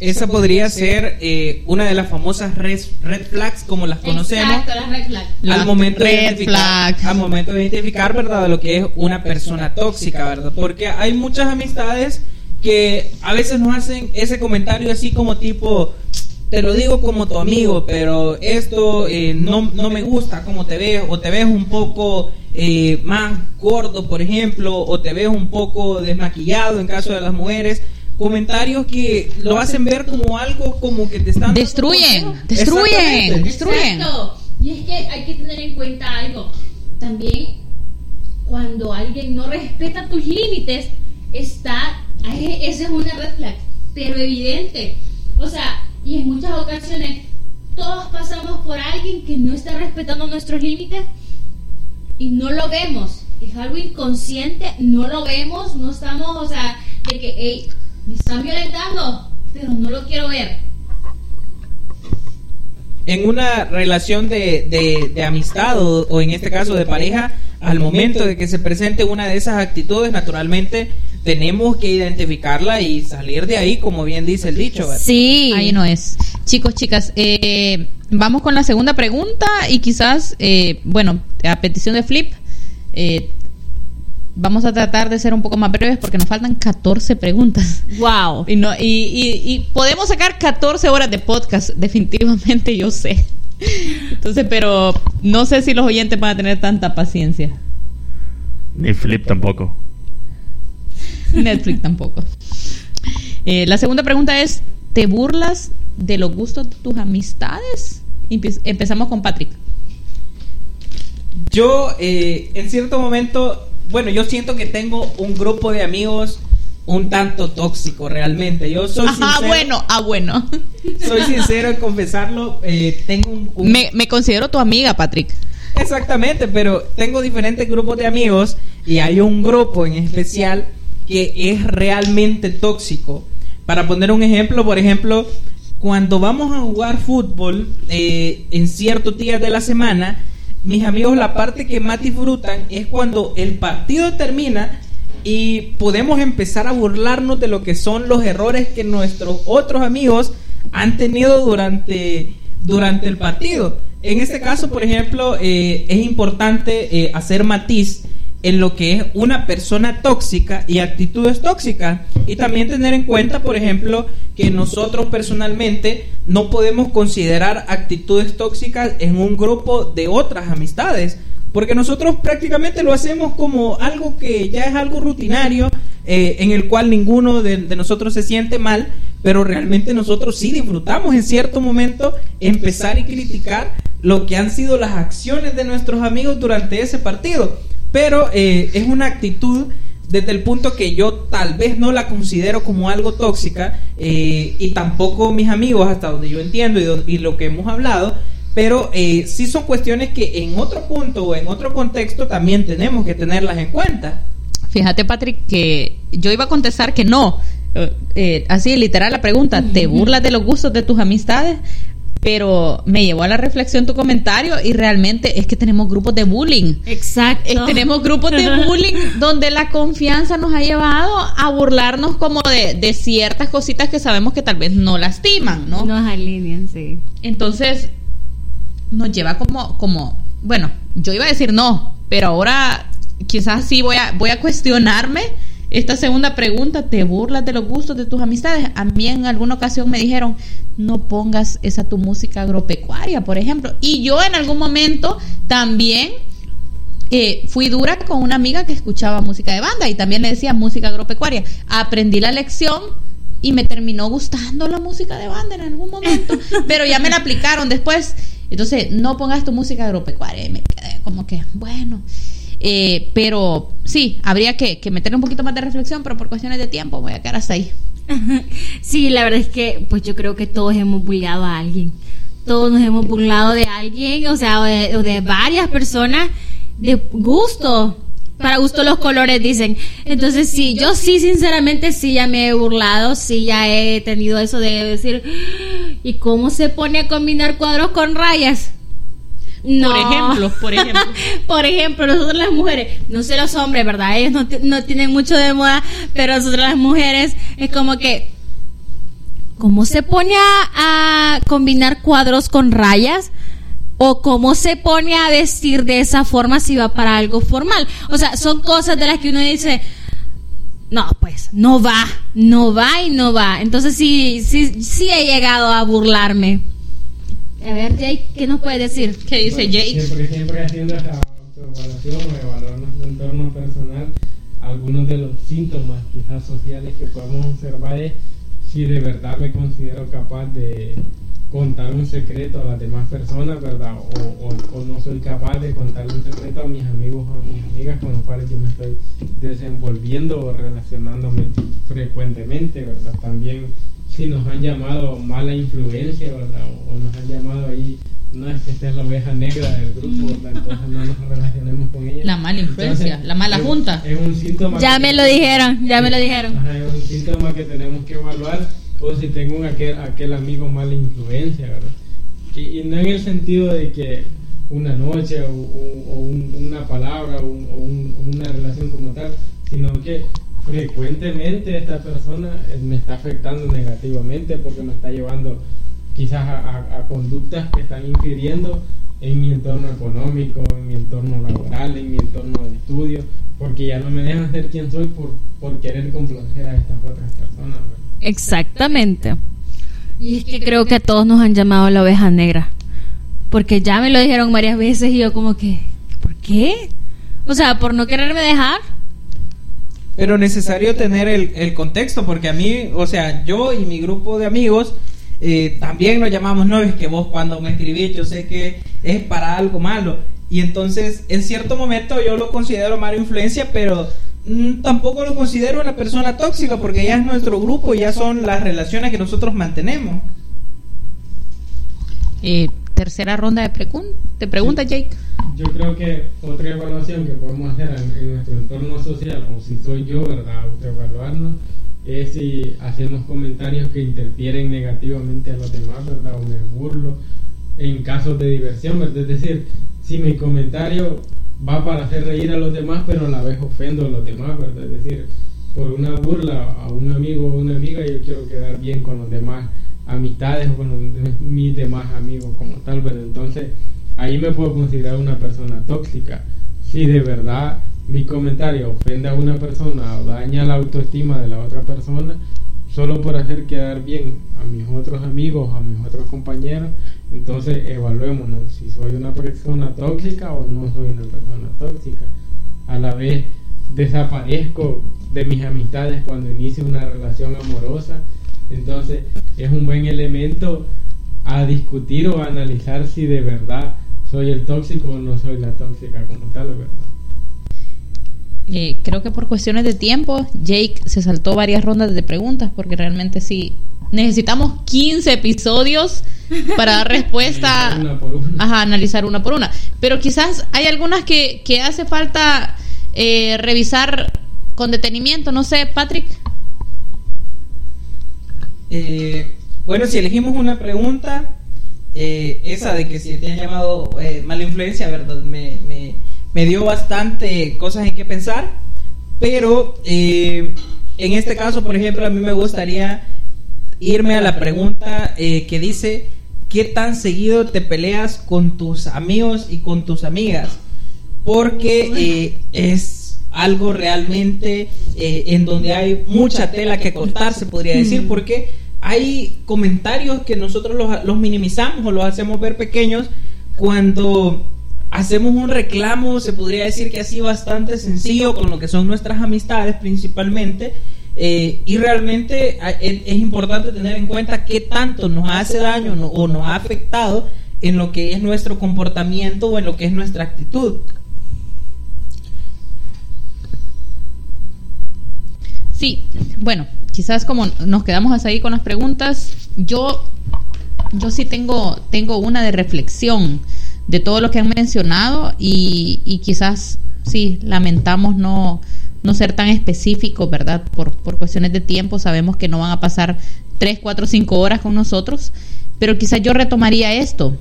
Esa podría ser eh, una de las famosas red, red flags como las conocemos. Exacto, las red flags. al momento de red identificar, flag. al momento de identificar verdad lo que es una persona tóxica verdad porque hay muchas amistades que a veces nos hacen ese comentario así como tipo te lo digo como tu amigo pero esto eh, no, no me gusta como te ves o te ves un poco eh, más gordo por ejemplo o te ves un poco desmaquillado en caso de las mujeres comentarios que lo hacen ver como algo como que te están Destruyen, destruyen, destruyen. Exacto. Y es que hay que tener en cuenta algo. También, cuando alguien no respeta tus límites, está. Esa es una red flag, pero evidente. O sea, y en muchas ocasiones, todos pasamos por alguien que no está respetando nuestros límites y no lo vemos. Es algo inconsciente, no lo vemos, no estamos, o sea, de que, hey, me están violentando, pero no lo quiero ver. en una relación de, de- de amistad o, o en este caso de pareja, al momento de que se presente una de esas actitudes, naturalmente tenemos que identificarla y salir de ahí, como bien dice el dicho. ¿verdad? Sí. Ahí no es. Chicos, chicas, eh, vamos con la segunda pregunta y quizás, eh, bueno, a petición de Flip, eh, vamos a tratar de ser un poco más breves porque nos faltan 14 preguntas. Wow. Y, no, y, y- y podemos sacar 14 horas de podcast, definitivamente yo sé. Entonces, pero no sé si los oyentes van a tener tanta paciencia. Ni Flip tampoco. Netflix tampoco. Eh, la segunda pregunta es, ¿te burlas de los gustos de tus amistades? Empe- empezamos con Patrick. Yo, eh, en cierto momento, bueno, yo siento que tengo un grupo de amigos un tanto tóxico realmente. Yo soy Ajá, sincero, bueno, ah, bueno. soy sincero en confesarlo. eh, tengo un, un- Me, me considero tu amiga, Patrick. Exactamente, pero tengo diferentes grupos de amigos y hay un grupo en especial que es realmente tóxico. Para poner un ejemplo, por ejemplo, cuando vamos a jugar fútbol eh, en ciertos días de la semana, mis amigos la parte que más disfrutan es cuando el partido termina y podemos empezar a burlarnos de lo que son los errores que nuestros otros amigos han tenido durante, durante el partido. En este caso, por ejemplo, eh, es importante eh, hacer matiz en lo que es una persona tóxica y actitudes tóxicas. Y también tener en cuenta, por ejemplo, que nosotros personalmente no podemos considerar actitudes tóxicas en un grupo de otras amistades. Porque nosotros prácticamente lo hacemos como algo que ya es algo rutinario, eh, en el cual ninguno de, de nosotros se siente mal, pero realmente nosotros sí disfrutamos en cierto momento empezar y criticar lo que han sido las acciones de nuestros amigos durante ese partido. Pero eh, es una actitud desde el punto que yo tal vez no la considero como algo tóxica eh, y tampoco mis amigos hasta donde yo entiendo y, do- y lo que hemos hablado pero eh, sí son cuestiones que en otro punto o en otro contexto también tenemos que tenerlas en cuenta. Fíjate, Patrick, que yo iba a contestar que no. Eh, eh, así, literal, la pregunta, ¿te burlas de los gustos de tus amistades? Pero me llevó a la reflexión tu comentario y realmente es que tenemos grupos de bullying. Exacto. Tenemos grupos de bullying donde la confianza nos ha llevado a burlarnos como de, de ciertas cositas que sabemos que tal vez no lastiman, ¿no? Nos alinean, sí. Entonces, nos lleva como, como, bueno, yo iba a decir no, pero ahora quizás sí voy a, voy a cuestionarme esta segunda pregunta, ¿te burlas de los gustos de tus amistades? A mí en alguna ocasión me dijeron, no pongas esa tu música agropecuaria, por ejemplo. Y yo en algún momento también eh, fui dura con una amiga que escuchaba música de banda y también le decía música agropecuaria. Aprendí la lección y me terminó gustando la música de banda en algún momento, pero ya me la aplicaron después. Entonces, no pongas tu música agropecuaria. Y me quedé como que, bueno. Eh, pero sí, habría que, meterle un poquito más de reflexión, pero por cuestiones de tiempo voy a quedar hasta ahí. Sí, la verdad es que pues yo creo que todos hemos burlado a alguien. Todos nos hemos burlado de alguien, o sea, de, o de varias personas de gusto. Para gusto los colores dicen. Entonces sí, yo sí sinceramente sí ya me he burlado, sí ya he tenido eso de decir, ¿y cómo se pone a combinar cuadros con rayas? No. Por ejemplo, por ejemplo. por ejemplo, nosotros las mujeres, no sé los hombres, ¿verdad? Ellos no, no tienen mucho de moda, pero nosotros las mujeres es como que, ¿cómo se pone a, a combinar cuadros con rayas? O cómo se pone a vestir de esa forma si va para algo formal. O sea, son cosas de las que uno dice, no, pues, no va, no va y no va. Entonces sí, sí, sí he llegado a burlarme. A ver, Jake, ¿qué nos puede decir? ¿Qué dice Jake? Siempre, siempre haciendo esa autoevaluación o evaluar nuestro entorno personal, algunos de los síntomas quizás sociales que podemos observar es si de verdad me considero capaz de contar un secreto a las demás personas, ¿verdad? O, o, no soy capaz de contar un secreto a mis amigos o a mis amigas con los cuales yo me estoy desenvolviendo o relacionándome frecuentemente, ¿verdad? También si nos han llamado mala influencia, ¿verdad? O, nos han llamado ahí, no es que esta es la oveja negra del grupo, ¿verdad? Entonces no nos relacionemos con ella. La mala influencia, la mala junta. Es un síntoma. Ya me lo dijeron, ya me lo dijeron. es un síntoma que tenemos que evaluar o si tengo aquel, aquel amigo mala influencia, ¿verdad? Y, no en el sentido de que una noche o, una palabra o, una relación como tal, sino que frecuentemente esta persona me está afectando negativamente porque me está llevando quizás a, conductas que están infiriendo en mi entorno económico, en mi entorno laboral, en mi entorno de estudio, porque ya no me dejan ser quien soy por, por querer complacer a estas otras personas. ¿verdad? Exactamente. Y es que creo que a todos nos han llamado la oveja negra. Porque ya me lo dijeron varias veces y yo como que, ¿por qué? O sea, por no quererme dejar. Pero necesario tener el, contexto, porque a mí, o sea, yo y mi grupo de amigos eh, también nos llamamos, no es que vos cuando me escribís, yo sé que es para algo malo. Y entonces, en cierto momento yo lo considero mala influencia, pero tampoco lo considero una persona tóxica porque ya es nuestro grupo, ya son las relaciones que nosotros mantenemos. Eh, tercera ronda de, preguntas, Jake. Yo creo que otra evaluación que podemos hacer en, nuestro entorno social, o si soy yo, ¿verdad? Autoevaluarnos, es si hacemos comentarios que interfieren negativamente a los demás, ¿verdad? O me burlo en casos de diversión, ¿verdad? Es decir, si mi comentario va para hacer reír a los demás, pero a la vez ofendo a los demás, ¿verdad? Es decir, por una burla a un amigo o una amiga, yo quiero quedar bien con los demás amistades o con mis demás amigos como tal, ¿verdad? Entonces, ahí me puedo considerar una persona tóxica. Si de verdad mi comentario ofende a una persona o daña la autoestima de la otra persona, solo por hacer quedar bien a mis otros amigos, a mis otros compañeros, entonces evaluémonos si soy una persona tóxica o no soy una persona tóxica. A la vez desaparezco de mis amistades cuando inicio una relación amorosa. Entonces es un buen elemento a discutir o a analizar si de verdad soy el tóxico o no soy la tóxica como tal, ¿verdad? Eh, creo que por cuestiones de tiempo, Jake se saltó varias rondas de preguntas porque realmente sí necesitamos 15 episodios para dar respuesta, a analizar una por una. Pero quizás hay algunas que, que hace falta eh, revisar con detenimiento. No sé, Patrick. Eh, bueno, si elegimos una pregunta, eh, esa de que si te han llamado mala influencia, ¿verdad? Me, me, me, dio bastante cosas en que pensar. Pero en este caso, por ejemplo, a mí me gustaría irme a la pregunta eh, que dice, ¿qué tan seguido te peleas con tus amigos y con tus amigas? Porque eh, es algo realmente eh, en donde hay mucha tela que cortar, se podría decir, porque hay comentarios que nosotros los, los minimizamos o los hacemos ver pequeños cuando hacemos un reclamo, se podría decir que así bastante sencillo con lo que son nuestras amistades principalmente eh, y realmente es, importante tener en cuenta qué tanto nos hace daño o nos ha afectado en lo que es nuestro comportamiento o en lo que es nuestra actitud. Sí, bueno, quizás como nos quedamos hasta ahí con las preguntas, yo, yo sí tengo, tengo una de reflexión de todo lo que han mencionado y, y quizás sí, lamentamos no, no ser tan específicos, ¿verdad? Por, por cuestiones de tiempo, sabemos que no van a pasar 3, 4, 5 horas con nosotros, pero quizás yo retomaría esto.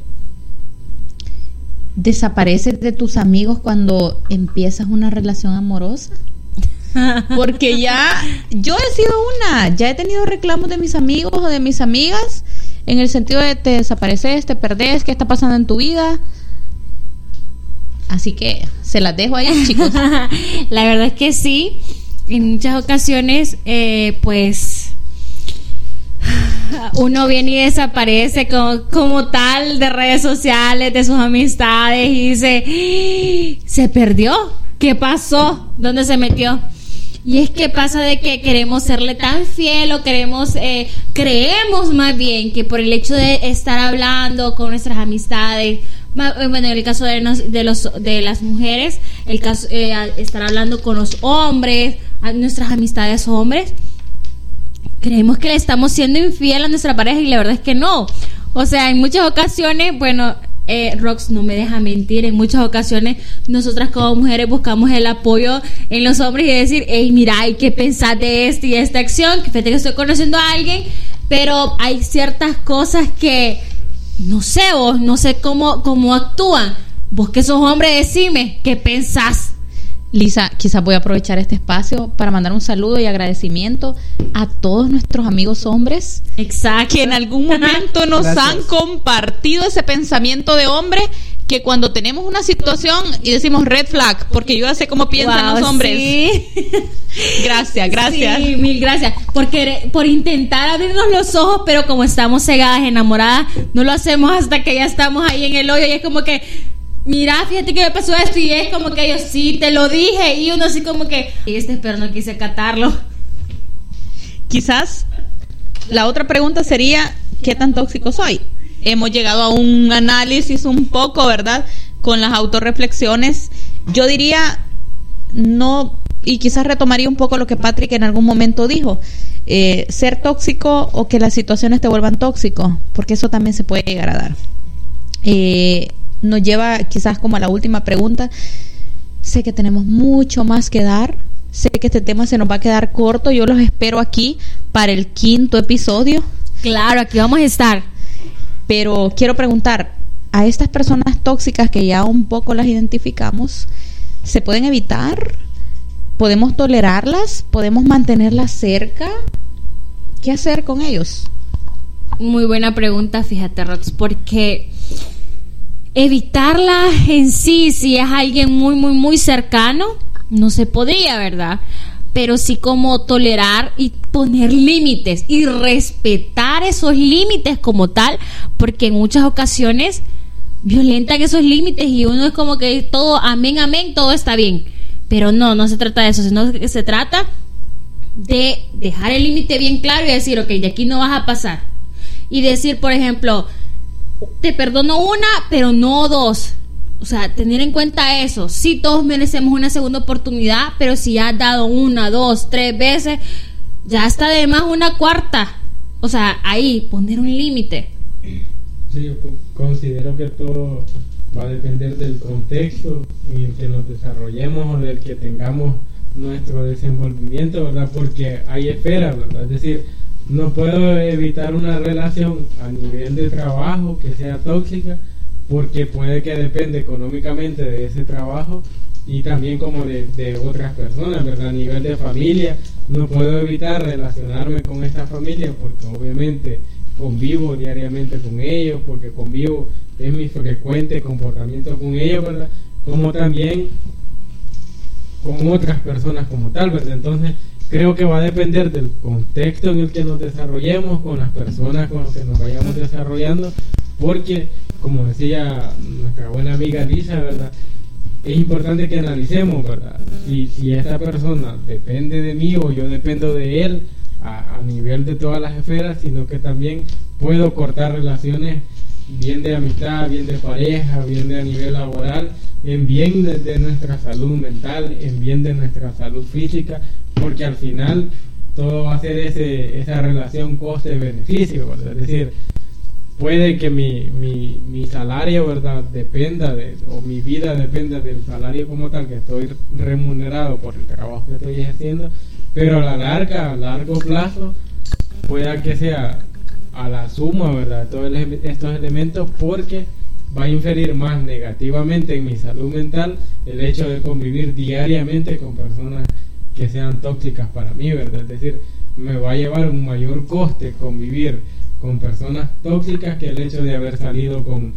¿Desapareces de tus amigos cuando empiezas una relación amorosa? Porque ya yo he sido una, ya he tenido reclamos de mis amigos o de mis amigas en el sentido de te desapareces, te perdés, qué está pasando en tu vida. Así que se las dejo ahí, chicos. la verdad es que sí. En muchas ocasiones, eh, pues uno viene y desaparece como, como, tal de redes sociales, de sus amistades y dice, ¡Ah! se perdió, ¿qué pasó? ¿Dónde se metió? Y es que pasa de que queremos serle tan fiel o queremos, eh, creemos más bien que por el hecho de estar hablando con nuestras amistades, eh, bueno, en el caso de, nos- de, los, de las mujeres, el caso, eh, estar hablando con los hombres, nuestras amistades hombres, creemos que le estamos siendo infiel a nuestra pareja y la verdad es que no. O sea, en muchas ocasiones, bueno, eh, Rox no me deja mentir, en muchas ocasiones nosotras como mujeres buscamos el apoyo en los hombres y decir, hey, mira, hay que pensar de esta y esta acción, que fíjate que estoy conociendo a alguien, pero hay ciertas cosas que, no sé vos, no sé cómo, cómo actúan. Vos que sos hombre, decime, ¿qué pensás? Lisa, quizás voy a aprovechar este espacio para mandar un saludo y agradecimiento a todos nuestros amigos hombres Exacto. que en algún momento nos Gracias. han compartido ese pensamiento de hombre que cuando tenemos una situación y decimos red flag, porque yo ya sé cómo piensan Wow, los hombres. sí. Gracias, gracias. Sí, mil gracias. Por, querer- por intentar abrirnos los ojos, pero como estamos cegadas, enamoradas, no lo hacemos hasta que ya estamos ahí en el hoyo y es como que, mira, fíjate que me pasó esto y es como que yo sí, te lo dije y uno así como que, y este pero no quise catarlo. Quizás la otra pregunta sería, ¿qué tan tóxico soy? Hemos llegado a un análisis un poco, ¿verdad? Con las autorreflexiones. Yo diría, no, y quizás retomaría un poco lo que Patrick en algún momento dijo, eh, ser tóxico o que las situaciones te vuelvan tóxico, porque eso también se puede llegar a dar. Eh, nos lleva quizás como a la última pregunta. Sé que tenemos mucho más que dar. Sé que este tema se nos va a quedar corto. Yo los espero aquí para el quinto episodio. Claro, aquí vamos a estar. Pero quiero preguntar, a estas personas tóxicas que ya un poco las identificamos, ¿se pueden evitar? ¿Podemos tolerarlas? ¿Podemos mantenerlas cerca? ¿Qué hacer con ellos? Muy buena pregunta, fíjate, Rox, porque evitarla en sí, si es alguien muy, muy, muy cercano, no se podría, ¿verdad? Pero sí como tolerar y poner límites y respetar esos límites como tal, porque en muchas ocasiones violentan esos límites y uno es como que todo, amén, amén, todo está bien. Pero no, no se trata de eso, sino que se trata de dejar el límite bien claro y decir, ok, de aquí no vas a pasar. Y decir, por ejemplo, te perdono una, pero no dos. O sea, tener en cuenta eso. Sí, todos merecemos una segunda oportunidad, pero si ya has dado una, dos, tres veces, ya está de más una cuarta. O sea, ahí, poner un límite. Sí, yo co- considero que todo va a depender del contexto en el que nos desarrollemos o del que tengamos nuestro desenvolvimiento, ¿verdad? Porque hay esferas, ¿verdad? Es decir, no puedo evitar una relación a nivel de trabajo que sea tóxica porque puede que depende económicamente de ese trabajo y también como de, de otras personas, ¿verdad? A nivel de familia, no puedo evitar relacionarme con esta familia porque obviamente convivo diariamente con ellos, porque convivo, es mi frecuente comportamiento con ellos, ¿verdad? Como también con otras personas como tal, ¿verdad? Entonces, creo que va a depender del contexto en el que nos desarrollemos, con las personas con las que nos vayamos desarrollando, porque, como decía nuestra buena amiga Lisa, ¿verdad? Es importante que analicemos, ¿verdad? Si, esta persona depende de mí o yo dependo de él a nivel de todas las esferas, sino que también puedo cortar relaciones bien de amistad, bien de pareja, bien de a nivel laboral, en bien de, nuestra salud mental, en bien de nuestra salud física, porque al final todo va a ser ese, esa relación coste-beneficio, ¿verdad? Es decir, puede que mi, mi, mi salario, ¿verdad?, dependa de, o mi vida dependa del salario como tal, que estoy remunerado por el trabajo que estoy ejerciendo, pero a la larga, a largo plazo, pueda que sea a la suma, ¿verdad?, todos estos elementos, porque va a inferir más negativamente en mi salud mental el hecho de convivir diariamente con personas que sean tóxicas para mí, ¿verdad? Es decir, me va a llevar un mayor coste convivir con personas tóxicas que el hecho de haber salido con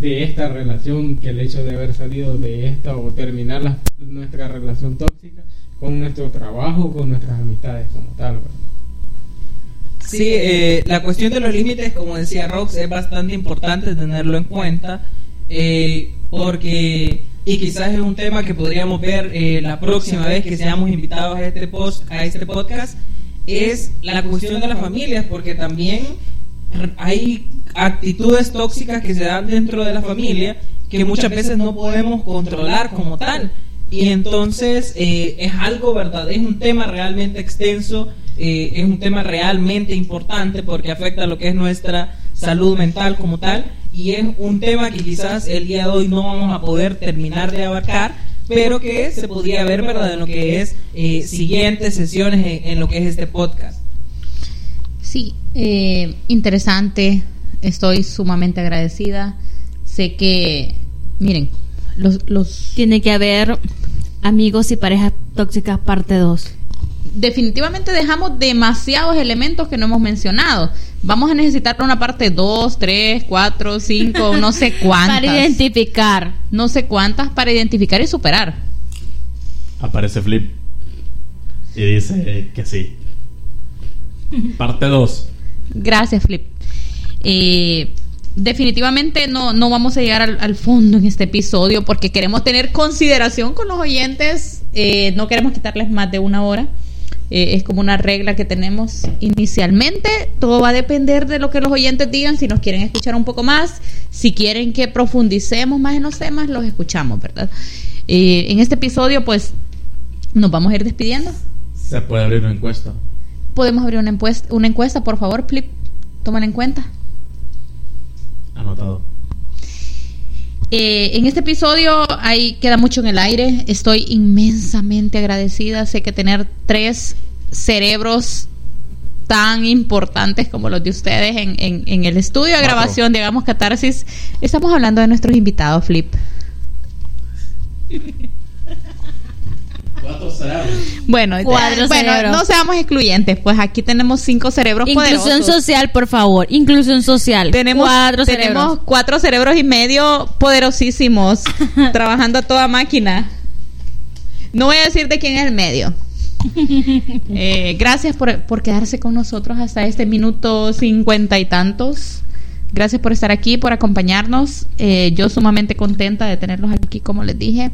de esta relación, que el hecho de haber salido de esta o terminar la- nuestra relación tóxica con nuestro trabajo, con nuestras amistades como tal, ¿verdad? Sí, eh, la cuestión de los límites, como decía Rox, es bastante importante tenerlo en cuenta, eh, porque y quizás es un tema que podríamos ver eh, la próxima vez que seamos invitados a este, post, a este podcast, es la cuestión de las familias, porque también hay actitudes tóxicas que se dan dentro de la familia que muchas veces no podemos controlar como tal. Y entonces eh, es algo verdad, es un tema realmente extenso, eh, es un tema realmente importante porque afecta lo que es nuestra salud mental como tal y es un tema que quizás el día de hoy no vamos a poder terminar de abarcar, pero que se podría ver verdad en lo que es eh, siguientes sesiones en, lo que es este podcast. Sí, interesante, estoy sumamente agradecida. Sé que, miren, los, los... Tiene que haber amigos y parejas tóxicas parte 2. Definitivamente dejamos demasiados elementos que no hemos mencionado. Vamos a necesitar una parte 2, 3, 4, 5, no sé cuántas. para identificar. No sé cuántas para identificar y superar. Aparece Flip y dice que sí. Parte 2. Gracias, Flip. Eh, definitivamente no, no vamos a llegar al, fondo en este episodio porque queremos tener consideración con los oyentes. Eh, no queremos quitarles más de una hora. Eh, es como una regla que tenemos inicialmente. Todo va a depender de lo que los oyentes digan. Si nos quieren escuchar un poco más, si quieren que profundicemos más en los temas, los escuchamos, ¿verdad? Eh, en este episodio, pues, nos vamos a ir despidiendo. Se puede abrir una encuesta. Podemos abrir una encuesta, una encuesta por favor, Flip. Tómala en cuenta. Anotado. Eh, en este episodio ahí queda mucho en el aire. Estoy inmensamente agradecida. Sé que tener tres cerebros tan importantes como los de ustedes en, en, el estudio de grabación, digamos, Catarsis, estamos hablando de nuestros invitados, Flip. Bueno, bueno no seamos excluyentes, pues aquí tenemos cinco cerebros Inclusión social, por favor. Inclusión social. Tenemos cuatro cerebros. Cuatro cerebros y medio poderosísimos, trabajando a toda máquina. No voy a decir de quién es el medio. Eh, gracias por, por quedarse con nosotros hasta este minuto cincuenta y tantos. Gracias por estar aquí, por acompañarnos. Eh, yo sumamente contenta de tenerlos aquí, como les dije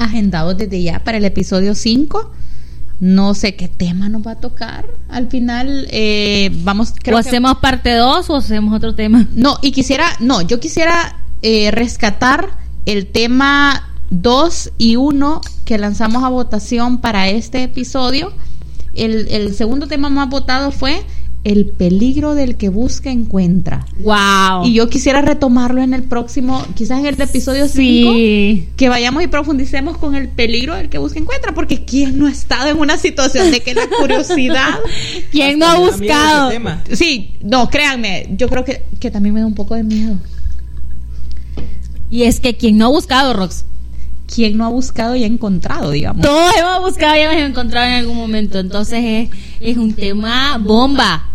agendados desde ya para el episodio 5. No sé qué tema nos va a tocar. Al final, eh, vamos. o hacemos parte 2 o hacemos otro tema. No, y quisiera. No, yo quisiera eh, rescatar el tema 2 y 1 que lanzamos a votación para este episodio. El, el segundo tema más votado fue el peligro del que busca encuentra. Wow. Y yo quisiera retomarlo en el próximo, quizás en el episodio 5, que vayamos y profundicemos con el peligro del que busca encuentra, porque quién no ha estado en una situación de que la curiosidad, quién no ha buscado. Sí, no, créanme, yo creo que, que también me da un poco de miedo. Y es que quien no ha buscado, Rox. Quien no ha buscado y ha encontrado, digamos. Todos hemos buscado y hemos encontrado en algún momento. Entonces es, es un tema bomba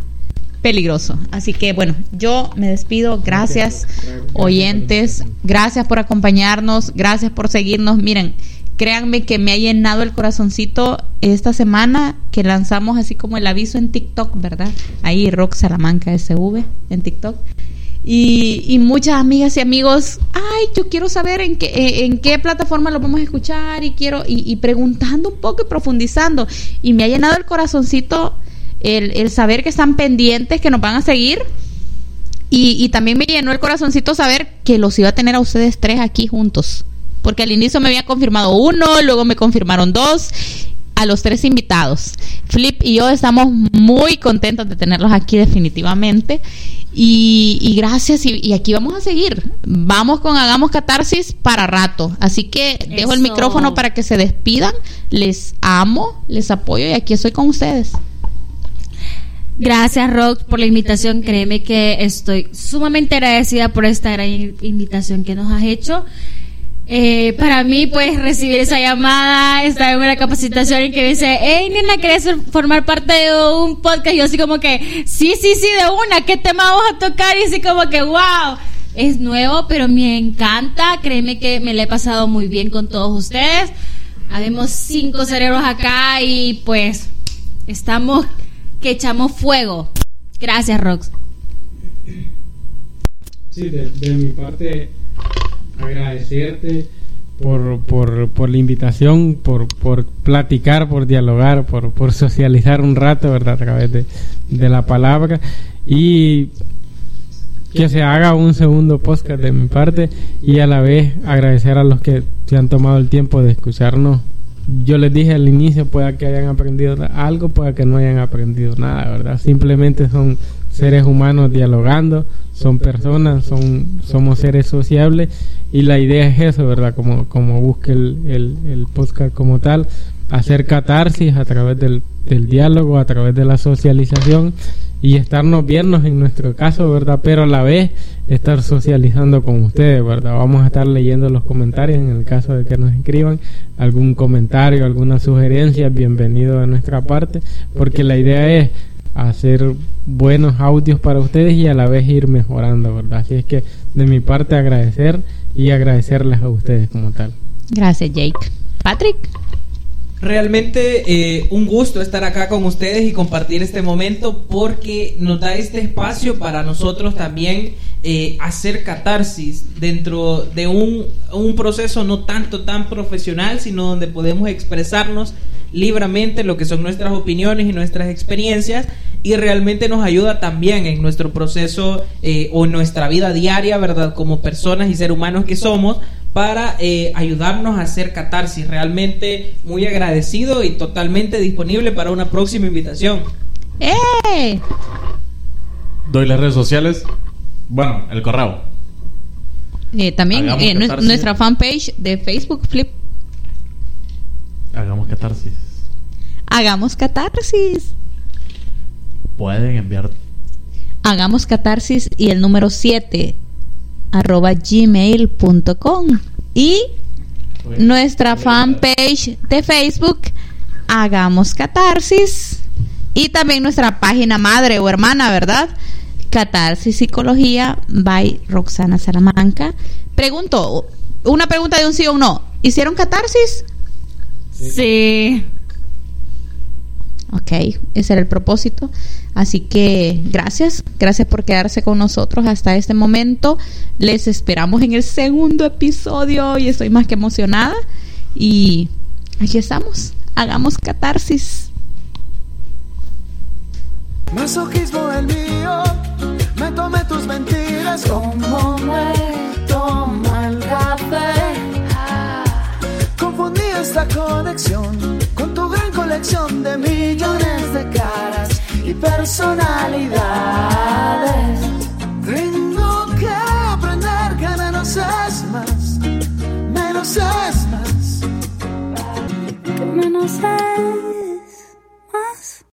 peligroso. Así que bueno, yo me despido. Gracias, oyentes. Gracias por acompañarnos. Gracias por seguirnos. Miren, créanme que me ha llenado el corazoncito esta semana que lanzamos así como el aviso en TikTok, ¿verdad? Ahí Rock Salamanca SV en TikTok. Y, muchas amigas y amigos, ay, yo quiero saber en qué, en qué plataforma lo vamos a escuchar y quiero, y, y preguntando un poco y profundizando. Y me ha llenado el corazoncito el, saber que están pendientes, que nos van a seguir. Y, también me llenó el corazoncito saber que los iba a tener a ustedes tres aquí juntos. Porque al inicio me había confirmado uno, luego me confirmaron dos, a los tres invitados. Flip y yo estamos muy contentos de tenerlos aquí definitivamente. Y, gracias, y, aquí vamos a seguir. Vamos con Hagamos Catarsis para rato. Así que dejo el micrófono para que se despidan. Les amo, les apoyo y aquí estoy con ustedes. Gracias, Rock, por la invitación. Créeme que estoy sumamente agradecida por esta gran invitación que nos has hecho. Eh, para mí, pues, recibir esa llamada, estar en capacitación y que dice, hey, Nina, ¿querés formar parte de un podcast? Yo así como que, sí, sí, sí, de una, ¿qué tema vamos a tocar? Y así como que, wow, es nuevo, pero me encanta. Créeme que me lo he pasado muy bien con todos ustedes. Habemos cinco cerebros acá y pues estamos que echamos fuego. Gracias, Rox. Sí, de, mi parte, agradecerte por, por, por la invitación, por, por platicar, por dialogar, por, por socializar un rato, ¿verdad? A través de, de la palabra. Y que se haga un segundo podcast de mi parte y a la vez agradecer a los que se han tomado el tiempo de escucharnos. Yo les dije al inicio, pueda que hayan aprendido algo, pueda que no hayan aprendido nada, ¿verdad? Simplemente son seres humanos dialogando, son personas, son, somos seres sociables y la idea es eso, ¿verdad? Como, como busque el, el, el podcast como tal, hacer catarsis a través del, del diálogo, a través de la socialización y estarnos viendo en nuestro caso, ¿verdad? Pero a la vez estar socializando con ustedes, ¿verdad? Vamos a estar leyendo los comentarios en el caso de que nos escriban algún comentario, alguna sugerencia, bienvenido de nuestra parte, porque la idea es hacer buenos audios para ustedes y a la vez ir mejorando, ¿verdad? Así es que de mi parte agradecer y agradecerles a ustedes como tal. Gracias, Jake. Patrick. Realmente eh, un gusto estar acá con ustedes y compartir este momento porque nos da este espacio para nosotros también eh, hacer catarsis dentro de un, un proceso no tanto tan profesional, sino donde podemos expresarnos libremente lo que son nuestras opiniones y nuestras experiencias y realmente nos ayuda también en nuestro proceso eh, o en nuestra vida diaria, ¿verdad? Como personas y seres humanos que somos para eh, ayudarnos a hacer catarsis. Realmente muy agradecido y totalmente disponible para una próxima invitación. ¡Eh! Doy las redes sociales. Bueno, el correo. Eh, también eh, nuestra fanpage de Facebook, Flip. Hagamos catarsis. Hagamos catarsis. Pueden enviar Hagamos catarsis y el número 7 arroba gmail.com y nuestra fanpage de Facebook Hagamos Catarsis y también nuestra página madre o hermana, ¿verdad? Catarsis Psicología by Roxana Salamanca. Pregunto, una pregunta de un sí o un no. ¿Hicieron catarsis? Sí. Ok, ese era el propósito. Así que gracias, gracias por quedarse con nosotros hasta este momento. Les esperamos en el segundo episodio y estoy más que emocionada. Y aquí estamos, hagamos catarsis. Masoquismo el mío, me tomé tus mentiras como me toma el café. Confundí esta conexión con tu gran colección de millones de caras y personalidades. Tengo que aprender que menos es más, menos es más, que menos es